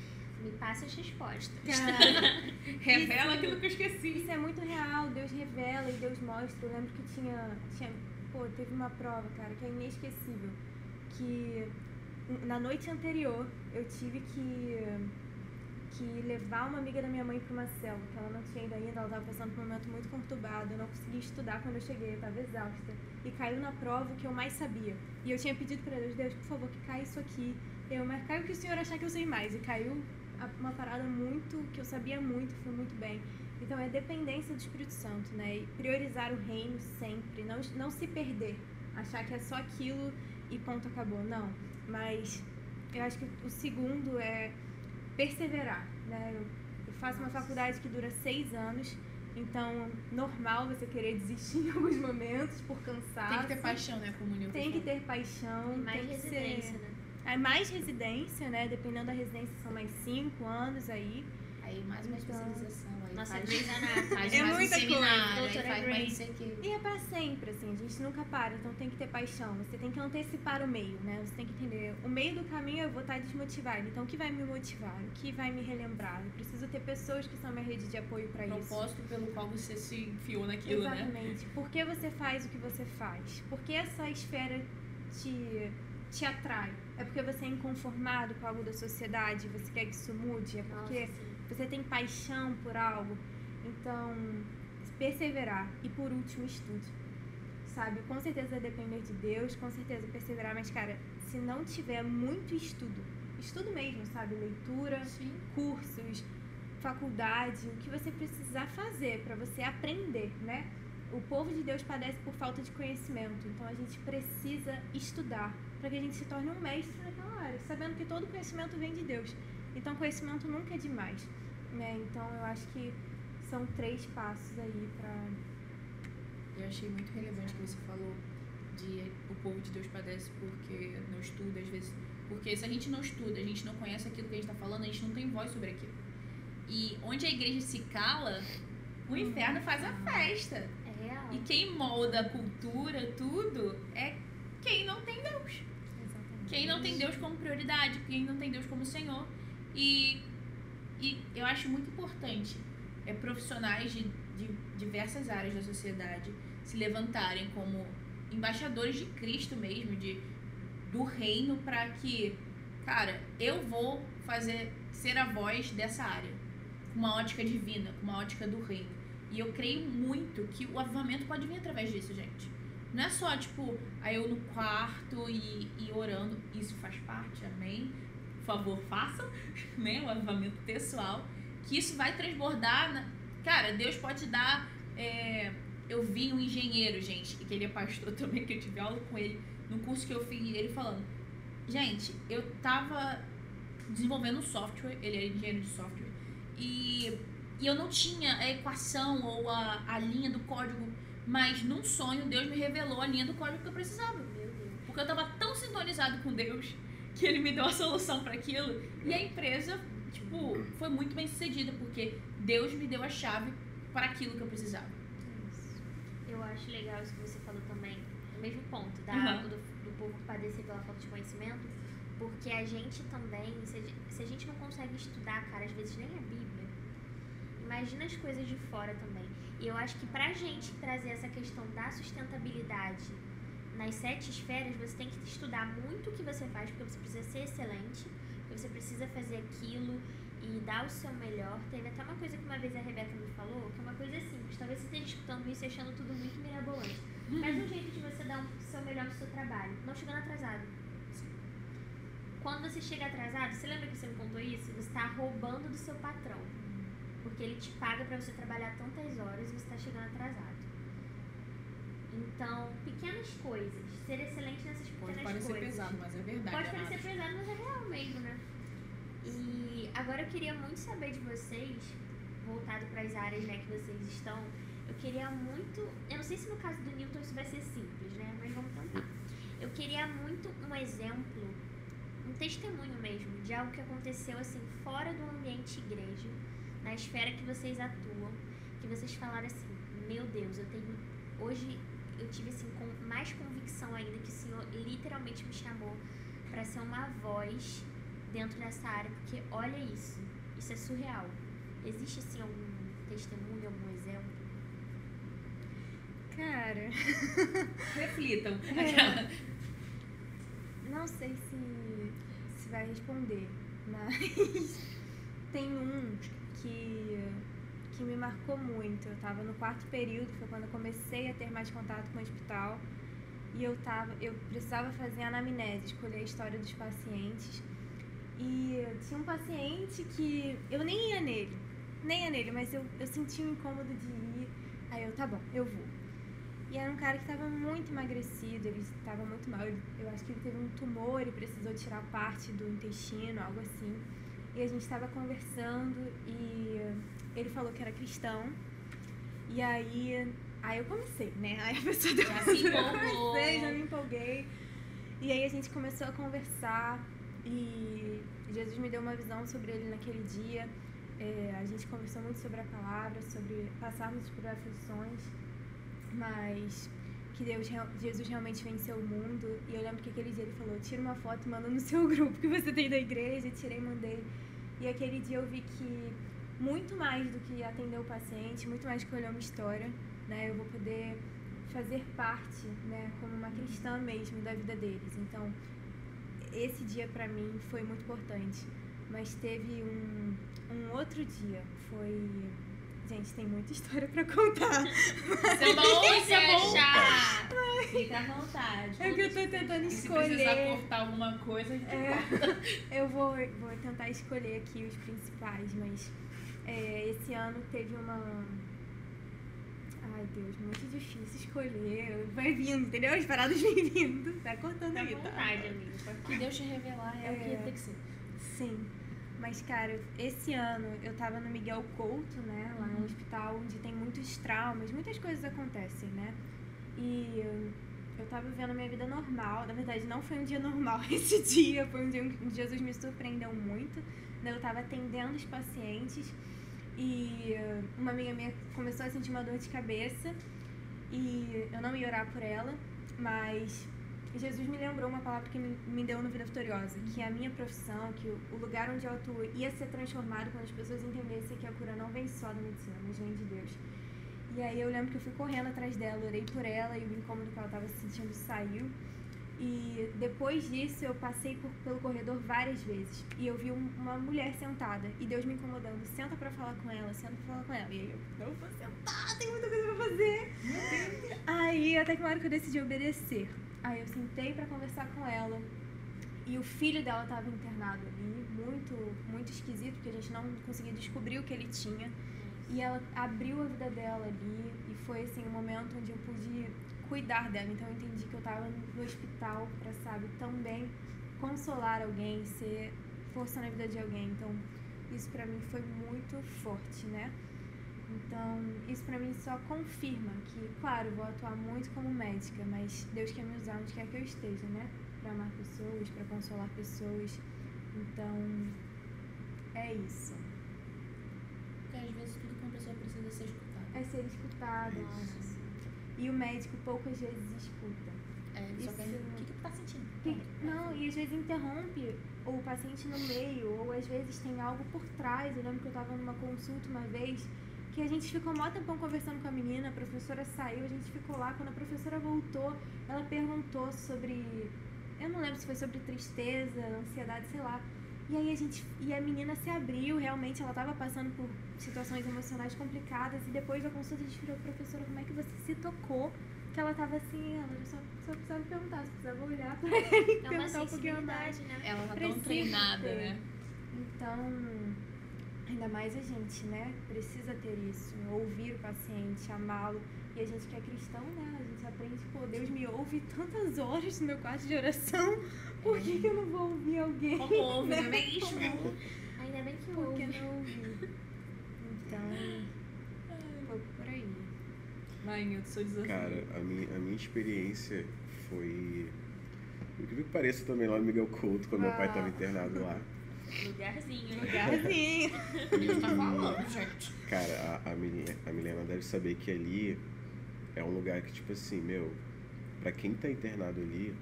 me passa as respostas. [laughs] Revela aquilo que eu esqueci. Isso é muito real. Deus revela e Deus mostra. Eu lembro que tinha. tinha pô, teve uma prova, cara, que é inesquecível. Que na noite anterior eu tive que. Que levar uma amiga da minha mãe para uma célula, que ela não tinha ido ainda, ela estava passando por um momento muito conturbado, eu não conseguia estudar quando eu cheguei, eu estava exausta. E caiu na prova que eu mais sabia. E eu tinha pedido para Deus, Deus, por favor, que caia isso aqui. Eu, mas caiu que o senhor achar que eu sei mais. E caiu uma parada muito, que eu sabia muito, foi muito bem. Então é dependência do Espírito Santo, né? E priorizar o reino sempre, não, não se perder, achar que é só aquilo e ponto acabou. Não, mas eu acho que o segundo é perseverar, né? Eu, eu faço uma faculdade que dura seis anos, então normal você querer desistir [laughs] em alguns momentos por cansaço. Tem que ter paixão, né? Como o Newton Tem que ter paixão, E mais tem que residência, ser... né? É mais residência, né? Dependendo da residência, são mais cinco anos aí. Aí mais uma especialização. Aí Nossa, faz, Grey's Anatomy. faz É mais muita um seminário, aí Doutora faz mais quê. E é pra sempre, assim, a gente nunca para, então tem que ter paixão. Você tem que antecipar o meio, né? Você tem que entender. O meio do caminho eu vou estar desmotivado. Então o que vai me motivar? O que vai me relembrar? Eu preciso ter pessoas que são minha rede de apoio pra isso. Propósito pelo qual você se enfiou naquilo, né? Exatamente. Por que você faz o que você faz? Por que essa esfera te, te atrai? É porque você é inconformado com algo da sociedade? Você quer que isso mude? É Nossa, porque sim. Você tem paixão por algo. Então, perseverar. E por último, estude. Sabe? Com certeza depender de Deus, com certeza perseverar, mas, cara, se não tiver muito estudo, estudo mesmo, sabe? Leitura, Sim. cursos, faculdade, o que você precisar fazer para você aprender, né? O povo de Deus padece por falta de conhecimento, então a gente precisa estudar para que a gente se torne um mestre naquela área, sabendo que todo conhecimento vem de Deus. Então conhecimento nunca é demais, né? Então eu acho que são três passos aí para Eu achei muito relevante o que você falou de o povo de Deus padece porque não estuda, às vezes. Porque se a gente não estuda, a gente não conhece aquilo que a gente está falando, a gente não tem voz sobre aquilo. E onde a igreja se cala, o inferno faz a festa. É real. E quem molda a cultura, tudo, é quem não tem Deus. Quem não tem Deus como prioridade, quem não tem Deus como Senhor. E, e eu acho muito importante é, profissionais de, de diversas áreas da sociedade se levantarem como embaixadores de Cristo mesmo, de, do reino, para que, cara, eu vou fazer ser a voz dessa área, com uma ótica divina, com uma ótica do reino. E eu creio muito que o avivamento pode vir através disso, gente. Não é só, tipo, aí eu no quarto e, e orando. Isso faz parte, amém? Favor, façam, [laughs] né? O avivamento pessoal. Que isso vai transbordar. Na... Cara, Deus pode dar. é, Eu vi um engenheiro, gente, e que ele é pastor [laughs] também, que eu tive aula com ele, no curso que eu fiz, ele falando. Gente, eu tava desenvolvendo um software, ele era engenheiro de software, e, e eu não tinha a equação ou a, a linha do código, mas num sonho Deus me revelou a linha do código que eu precisava. Porque eu tava tão sintonizado com Deus que ele me deu a solução para aquilo. E a empresa, tipo, foi muito bem sucedida, porque Deus me deu a chave para aquilo que eu precisava. Eu acho legal isso que você falou também, o mesmo ponto, da, Uhum. do, do povo padecer pela falta de conhecimento, porque a gente também, se a gente, se a gente não consegue estudar, cara, às vezes nem a Bíblia, imagina as coisas de fora também. E eu acho que pra gente trazer essa questão da sustentabilidade nas sete esferas, você tem que estudar muito o que você faz, porque você precisa ser excelente, porque você precisa fazer aquilo e dar o seu melhor. Teve até uma coisa que uma vez a Rebeca me falou, que é uma coisa simples. Talvez você esteja escutando isso e achando tudo muito mirabolante. Mas um jeito de você dar o seu melhor no seu trabalho, não chegando atrasado. quando você chega atrasado, você lembra que você me contou isso? Você tá roubando do seu patrão. Porque ele te paga pra você trabalhar tantas horas e você tá chegando atrasado. Então, pequenas coisas. Ser excelente nessas Pode pequenas parecer coisas. pesado, mas é verdade. Pode Renato. parecer pesado, mas é real mesmo, né? E agora eu queria muito saber de vocês, voltado para as áreas né, que vocês estão. Eu queria muito. Eu não sei se no caso do Newton isso vai ser simples, né? Mas vamos tentar. Eu queria muito um exemplo, um testemunho mesmo, de algo que aconteceu assim, fora do ambiente igreja, na esfera que vocês atuam, que vocês falaram assim, meu Deus, eu tenho. Hoje eu tive assim, com mais convicção ainda que o Senhor literalmente me chamou para ser uma voz dentro dessa área, porque olha isso, isso é surreal. Existe assim algum testemunho, algum exemplo? Cara, [laughs] Reflitam. É. não sei se, se vai responder, mas [laughs] tem um que, que me marcou muito. Eu tava no quarto período, foi quando eu comecei a ter mais contato com o hospital. E eu, tava, eu precisava fazer anamnese, escolher a história dos pacientes. E tinha um paciente que eu nem ia nele, nem ia nele, mas eu, eu senti um incômodo de ir. Aí eu, tá bom, eu vou. E era um cara que estava muito emagrecido, ele estava muito mal. Eu acho que ele teve um tumor e precisou tirar parte do intestino, algo assim. E a gente estava conversando e ele falou que era cristão. E aí, aí eu comecei, né? Aí a pessoa deu Já se [laughs] empolgou. comecei, já me empolguei. E aí a gente começou a conversar e Jesus me deu uma visão sobre ele naquele dia. É, a gente conversou muito sobre a palavra, sobre passarmos por aflições, mas que Deus, Jesus realmente venceu o mundo. E eu lembro que aquele dia ele falou: tira uma foto e manda no [laughs] seu grupo que você tem da igreja. Tirei e mandei. E aquele dia eu vi que muito mais do que atender o paciente, muito mais do que olhar uma história, né? Eu vou poder fazer parte, né, como uma cristã mesmo da vida deles. Então, esse dia pra mim foi muito importante. Mas teve um, um outro dia, foi Gente, tem muita [laughs] história pra contar. Isso é bom, isso é bom. Fica à vontade. É que eu tô tentando E se precisar escolher. cortar alguma coisa, a gente É, eu vou, vou tentar escolher aqui os principais, mas é, esse ano teve uma. Ai Deus, muito difícil escolher. Vai vindo, entendeu? As paradas vêm vindo. Vai cortando aí, tá? amiga. Que Deus te revelar é, o que É. tem que ser. Sim. Mas, cara, esse ano eu tava no Miguel Couto, né? Lá no hospital onde tem muitos traumas, muitas coisas acontecem, né? E eu- tava vivendo a minha vida normal. Na verdade, não foi um dia normal [laughs] esse dia. Foi um dia que Jesus me surpreendeu muito. né? Eu tava atendendo os pacientes e eh, uma amiga minha começou a sentir uma dor de cabeça e eu não ia orar por ela, mas Jesus me lembrou uma palavra que me, deu no Vida Vitoriosa, que a minha profissão, que o, o lugar onde eu atuo ia ser transformado quando as pessoas entendessem que a cura não vem só da medicina, mas vem de Deus. E aí eu lembro que eu fui correndo atrás dela, orei por ela e o incômodo que ela estava se sentindo saiu. E depois disso eu passei por- pelo corredor várias vezes e eu vi um- uma mulher sentada e Deus me incomodando, senta pra falar com ela, senta pra falar com ela. E aí eu, não vou sentar, tem muita coisa pra fazer. Aí até que uma hora que eu decidi obedecer. Aí eu sentei pra conversar com ela e o filho dela estava internado ali, muito, muito esquisito, porque a gente não conseguia descobrir o que ele tinha. E ela abriu a vida dela ali e foi assim um momento onde eu pude cuidar dela. Então eu entendi que eu estava no hospital para, sabe, também consolar alguém, ser força na vida de alguém. Então isso pra mim foi muito forte, né? Então, isso pra mim só confirma que, claro, vou atuar muito como médica, mas Deus quer me usar onde quer que eu esteja, né? Pra amar pessoas, pra consolar pessoas. Então, é isso. Porque às vezes tudo que uma pessoa precisa ser escutada. É ser escutado. Isso. E o médico poucas vezes escuta. É, ele só Isso- quer. O que, que tu tá sentindo? Que- Não, e às vezes interrompe o paciente no meio, ou às vezes tem algo por trás. Eu lembro que eu tava numa consulta uma vez que a gente ficou mó tempão conversando com a menina, a professora saiu, a gente ficou lá. Quando a professora voltou, ela perguntou sobre. Eu não lembro se foi sobre tristeza, ansiedade, sei lá. E aí a gente. E a menina se abriu, realmente ela tava passando por situações emocionais complicadas. E depois da consulta a gente virou, professora, como é que você se tocou que ela tava assim, ela só, só precisava perguntar, só precisava olhar pra ele e É uma perguntar um pouquinho mais. sensibilidade, né? Ela tá tão treinada, ter. né? Então, ainda mais a gente, né? Precisa ter isso, ouvir o paciente, amá-lo. E a gente que é cristão, né? A gente aprende, pô, Deus me ouve tantas horas no meu quarto de oração, por que, que eu não vou ouvir alguém? Como ouve, né? não é mesmo? Ainda bem que Por que ouve. não ouvir? Então, por aí. Vai, Nilton, seu desafio. Cara, a minha, a minha experiência foi. Incrível que pareça também lá no Miguel Couto, quando meu pai estava Ah. internado lá. Lugarzinho. Lugarzinho. [laughs] E, Tá falando, gente. cara, a, a, Milena, a Milena deve saber que ali é um lugar que, tipo assim, meu, pra quem tá internado ali,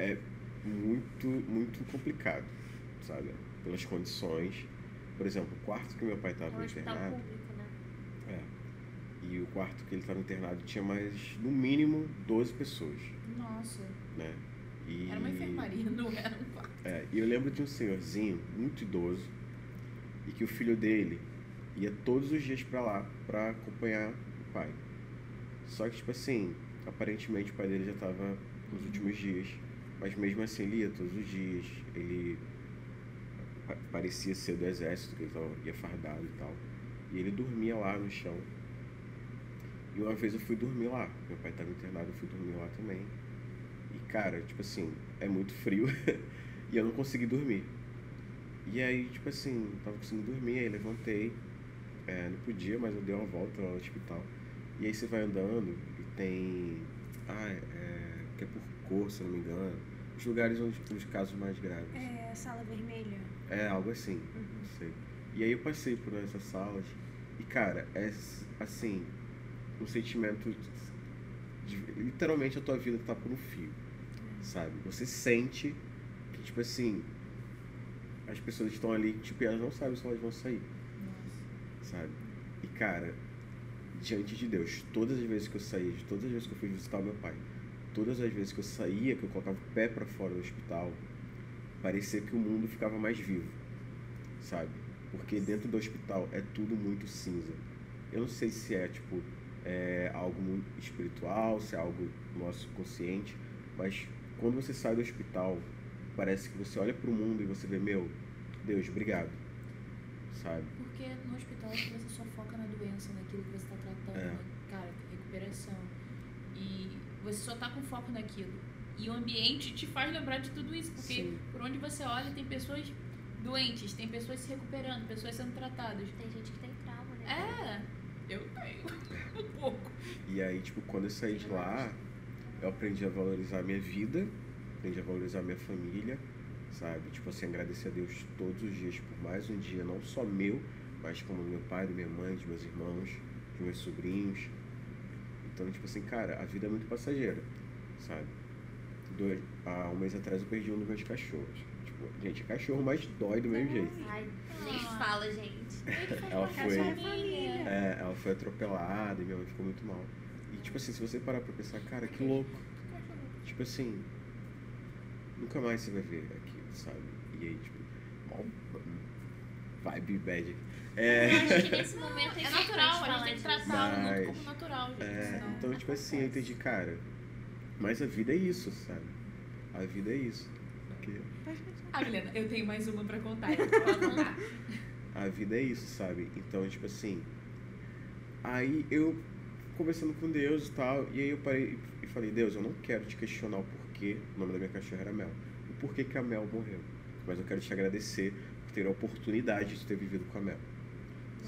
é muito, muito complicado, sabe? Pelas condições. Por exemplo, o quarto que meu pai É tava um hospital internado. público, né? É. E o quarto que ele estava internado tinha mais, no mínimo, 12 pessoas, Nossa, né? E, era uma enfermaria, não era um quarto. É, e eu lembro de um senhorzinho muito idoso e que o filho dele ia todos os dias pra lá pra acompanhar o pai. Só que, tipo assim, aparentemente o pai dele já tava nos últimos dias, mas mesmo assim ele ia todos os dias, ele pa- parecia ser do exército, que ele tava, ia fardado e tal. E ele dormia lá no chão. E uma vez eu fui dormir lá, meu pai tava internado, eu fui dormir lá também. E cara, tipo assim, é muito frio [laughs] e eu não consegui dormir. E aí, tipo assim, tava conseguindo dormir, aí levantei. É, não podia, mas eu dei uma volta lá no hospital. E aí você vai andando e tem. Ah, é. que é por cor, se não me engano. Os lugares onde os casos mais graves. É, sala vermelha. É, algo assim, não sei. E aí eu passei por essas salas e, cara, é assim, um sentimento de, literalmente a tua vida tá por um fio, sabe? Você sente que, tipo assim, as pessoas estão ali, tipo, elas não sabem se elas vão sair, Nossa. sabe? E, cara, diante de Deus, todas as vezes que eu saía, de todas as vezes que eu fui visitar meu pai, todas as vezes que eu saía, que eu colocava o pé pra fora do hospital, parecia que o mundo ficava mais vivo, sabe? Porque dentro do hospital é tudo muito cinza. Eu não sei se é, tipo, é algo muito espiritual, se é algo nosso consciente, mas quando você sai do hospital, parece que você olha pro mundo e você vê, meu, Deus, obrigado, sabe? Porque no hospital você só foca na doença, naquilo que você está tratando, É. né? cara, recuperação. E você só tá com foco naquilo. E o ambiente te faz lembrar de tudo isso, porque Sim. por onde você olha tem pessoas doentes, tem pessoas se recuperando, pessoas sendo tratadas. Tem gente que tem trauma, né? É, eu tenho [laughs] um pouco. E aí, tipo, quando eu saí de lá, eu aprendi a valorizar a minha vida, aprendi a valorizar a minha família, sabe? Tipo assim, agradecer a Deus todos os dias por mais um dia, não só meu, mas como meu pai, da minha mãe, dos meus irmãos, dos meus sobrinhos. Então, tipo assim, cara, a vida é muito passageira, sabe? Dois, há um mês atrás eu perdi um dos meus cachorros. Tipo, gente, é cachorro, mas dói do mesmo jeito. Ai, nem fala, gente. Ela é foi-. É, ela foi atropelada e minha mãe ficou muito mal. E tipo assim, se você parar pra pensar, cara, que louco. Tipo assim, nunca mais você vai ver aquilo, sabe? E aí, tipo, mó vibe bad. É, Eu acho que nesse momento é, É natural, a falar gente tem que tratar Mas- luto como natural, gente. é, então, tipo assim, eu entendi, cara, mas a vida é isso, sabe? A vida é isso. Porque Ah, Milena, eu tenho mais uma pra contar. Eu vou contar. a vida é isso, sabe? Então, tipo assim, aí eu conversando com Deus e tal, e aí eu parei e falei, Deus, eu não quero te questionar o porquê, o nome da minha cachorra era Mel, o porquê que a Mel morreu, mas eu quero te agradecer por ter a oportunidade de ter vivido com a Mel,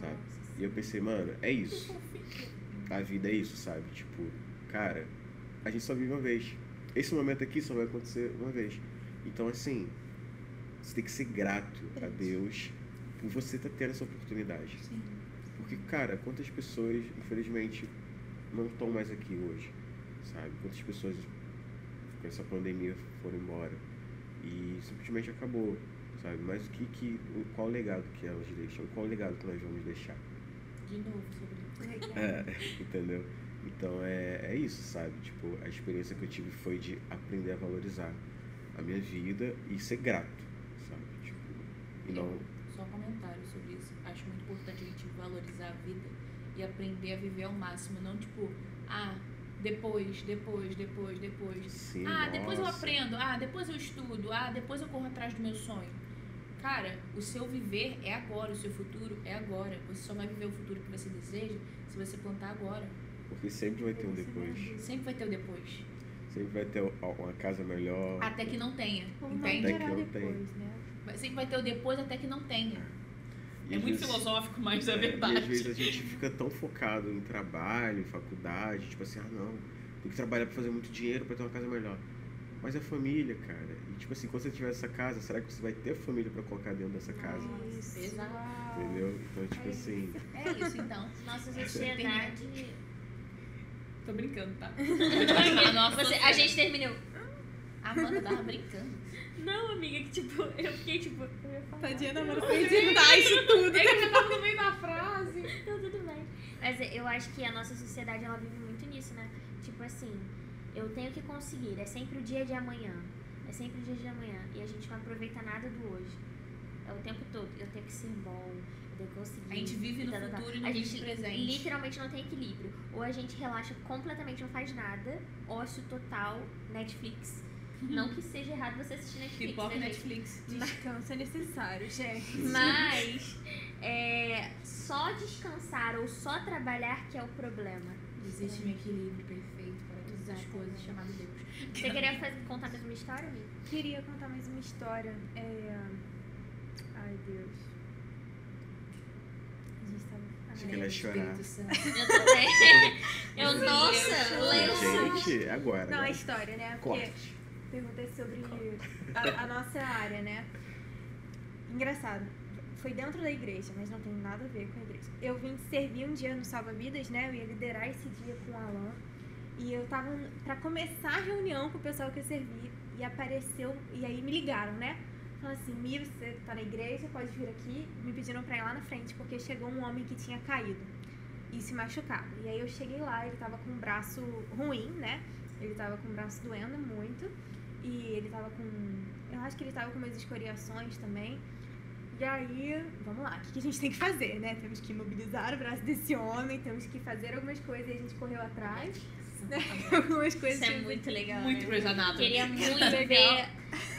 sabe? E eu pensei, mano, é isso, a vida é isso, sabe? Tipo, cara, a gente só vive uma vez, esse momento aqui só vai acontecer uma vez, então assim, você tem que ser grato a Deus por você estar tendo essa oportunidade. Sim. Porque, cara, quantas pessoas, infelizmente, não estão mais aqui hoje, sabe? Quantas pessoas com essa pandemia foram embora e simplesmente acabou, sabe? Mas o que que, qual o legado que elas deixam? Qual o legado que nós vamos deixar? De novo sobre isso. É, [laughs] entendeu? Então é, é isso, sabe? Tipo, a experiência que eu tive foi de aprender a valorizar a minha vida e ser grato, sabe? Tipo, e não. Só um comentário sobre isso. Acho muito importante a gente valorizar a vida e aprender a viver ao máximo. Não tipo, ah, Depois, depois, depois, depois. Sim, ah, depois eu nossa. aprendo. Ah, depois eu estudo. Ah, depois eu corro atrás do meu sonho. Cara, o seu viver é agora, o seu futuro é agora. Você só vai viver o futuro que você deseja se você plantar agora. Porque sempre vai ter um depois. Sempre vai ter o depois. Sempre vai ter uma casa melhor. Até que não tenha. Entende? Até que não depois, né? Sempre vai ter o depois até que não tenha. E É muito vezes- filosófico, mas é É, verdade. E às vezes a gente fica tão focado em trabalho, em faculdade, tipo assim, ah não, tem que trabalhar pra fazer muito dinheiro pra ter uma casa melhor. Mas é família, cara. E tipo assim, quando você tiver essa casa, será que você vai ter família pra colocar dentro dessa casa? Isso. Exato. Entendeu? Então, tipo É assim, É isso então. Nossa sociedade. Tô brincando, tá? [laughs] Você- Nossa, a gente terminou. A Amanda tava brincando. Não, amiga, que tipo, eu fiquei tipo. Eu ia falar. Tadinha foi editar isso tudo. [laughs] É que eu tava no meio da frase. Então, tudo bem. Mas eu acho que a nossa sociedade, ela vive muito nisso, né? Tipo assim, eu tenho que conseguir. É sempre o dia de amanhã. É sempre o dia de amanhã. E a gente não aproveita nada do hoje. É o tempo todo. Eu tenho que ser bom. Eu tenho que conseguir. A gente vive no tá, tá, tá. futuro e não A gente no presente. literalmente não tem equilíbrio. Ou a gente relaxa completamente, não faz nada. Ócio total, Netflix. [laughs] Não que seja errado você assistir Netflix. Pipoca né, gente? Netflix. Descanso é necessário, gente. Mas é, só descansar ou só trabalhar que é o problema. Existe um equilíbrio perfeito para todas as Exatamente. coisas chamado Deus. Você queria fazer- contar mais uma história, amiga? Queria contar mais uma história. É... Ai, Deus. A gente tava... Acho que ela ia chorar. Espírito Santo. Eu [laughs] também. Eu, nossa, gente, agora. Não, a agora. história, né? Porque Corte. perguntei sobre a, a nossa área, né? Engraçado. Foi dentro da igreja, mas não tem nada a ver com a igreja. Eu vim servir um dia no Salva Vidas, né? Eu ia liderar esse dia com o Alan. E eu tava pra começar a reunião com o pessoal que eu servi. E apareceu, e aí me ligaram, né? Falaram assim, Mi, você tá na igreja, pode vir aqui. Me pediram pra ir lá na frente, porque chegou um homem que tinha caído e se machucado. E aí eu cheguei lá, ele tava com o braço ruim, né? Ele tava com o braço doendo muito. E ele tava com. Eu acho que ele tava com umas escoriações também. E aí, vamos lá, o que a gente tem que fazer, né? Temos que imobilizar o braço desse homem, temos que fazer algumas coisas e a gente correu atrás. Né? [laughs] algumas coisas. Isso é tipo, muito legal. Muito né? Grey's Anatomy. Queria [laughs] muito Legal. ver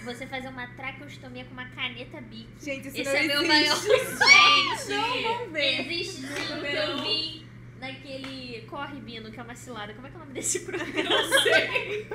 você fazer uma traqueostomia com uma caneta Bic. Gente, isso Esse não é meu existe. maior [laughs] gente. Não vão ver. Existe sim o que eu vi naquele Corre Bino, que é uma cilada. Como é que é o nome desse programa? Não sei.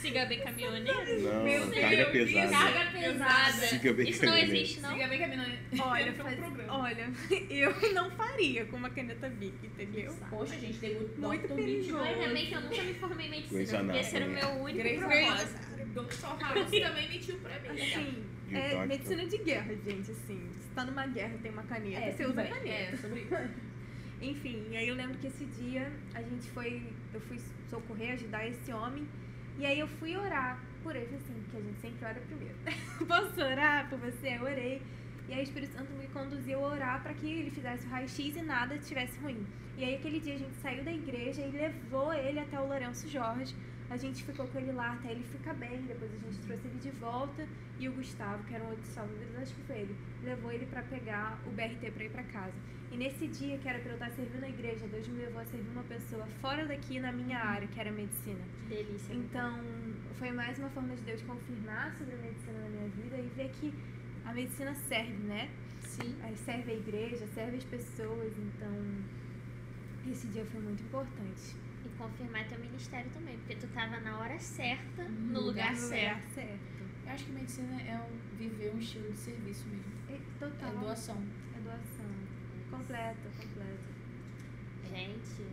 Siga bem caminhoneiro? Não, Meu carga Deus, pesada. Carga pesada. Siga bem Isso não caminhoneiro. existe, não? Siga bem caminhando. Olha, Foi um faz- olha, [laughs] eu não faria com uma caneta Bic, entendeu? Poxa, gente, tem muito Muito perigoso. Bem é que eu nunca me formei em medicina, porque esse era o meu único Grey's propósito. Dr. House também mentiu pra mim. Assim, é medicina de guerra, gente, assim. Se tá numa guerra tem uma caneta, É, você usa a bem. caneta. É, sobre isso. [laughs] Enfim, e aí eu lembro que esse dia a gente foi, eu fui socorrer, ajudar esse homem, e aí eu fui orar por ele, assim, porque a gente sempre ora primeiro. [laughs] Posso orar por você? Eu orei. E aí o Espírito Santo me conduziu a orar para que ele fizesse o raio-x e nada estivesse ruim. E aí aquele dia a gente saiu da igreja e levou ele até o Lourenço Jorge. A gente ficou com ele lá até ele ficar bem. Depois a gente trouxe ele de volta. E o Gustavo, que era um outro salva-vidas, acho que foi ele, levou ele para pegar o BRT para ir para casa. E nesse dia que era para eu estar servindo na igreja, Deus me levou a servir uma pessoa fora daqui na minha área, que era medicina. Que delícia. Então, foi mais uma forma de Deus confirmar sobre a medicina na minha vida e ver que a medicina serve, né? Sim. Serve a igreja, serve as pessoas, então esse dia foi muito importante. Confirmar teu ministério também, porque tu tava na hora certa, No no lugar, No certo. lugar certo. Eu acho que medicina é um, viver um estilo de serviço mesmo. E, total. É doação. É doação. Completa, completa. Gente,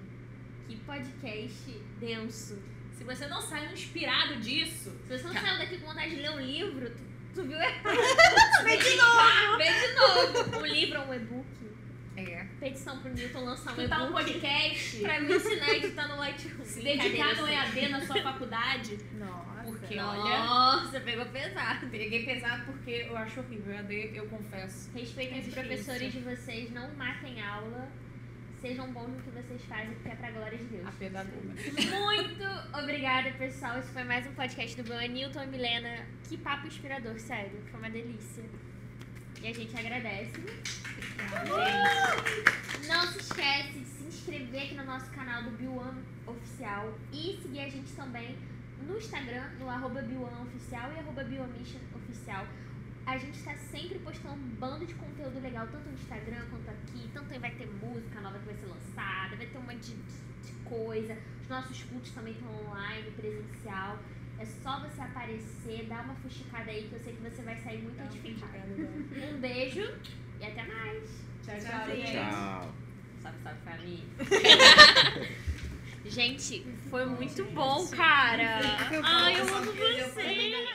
que podcast denso. Se você não saiu inspirado disso, Se você não saiu daqui com vontade de ler um livro, tu, tu viu [laughs] errado. Vem de novo! Vê de novo. Um livro ou um e-book. É. Petição pro Newton lançar um um podcast, [laughs] pra me ensinar a editar no Lightroom. se dedicar no EAD na sua [laughs] faculdade. Nossa. Porque, Nossa, olha, pegou pesado. peguei pesado porque eu acho horrível. EAD, eu confesso. Respeitem É os professores de vocês, não matem aula. Sejam bons no que vocês fazem, porque é pra glória de Deus. A pedagoga. Muito obrigada, pessoal. Esse foi mais um podcast do Ban. Newton e Milena. Que papo inspirador, sério. Foi uma delícia. E a gente agradece. Gente, não se esquece de se inscrever aqui no nosso canal do Biwan Oficial e seguir a gente também no Instagram, no arroba Oficial e arroba Oficial. A gente está sempre postando um bando de conteúdo legal, tanto no Instagram quanto aqui. Tanto vai ter música nova que vai ser lançada, vai ter um monte de, de coisa. Os nossos cultos também estão online, presencial. É só você aparecer, dar uma fuxicada aí que eu sei que você vai sair muito edificado. [laughs] Um beijo e até mais. Tchau, tchau. Tchau. Salve, salve família. [laughs] Gente, foi muito bom, cara. Ai, eu amo você.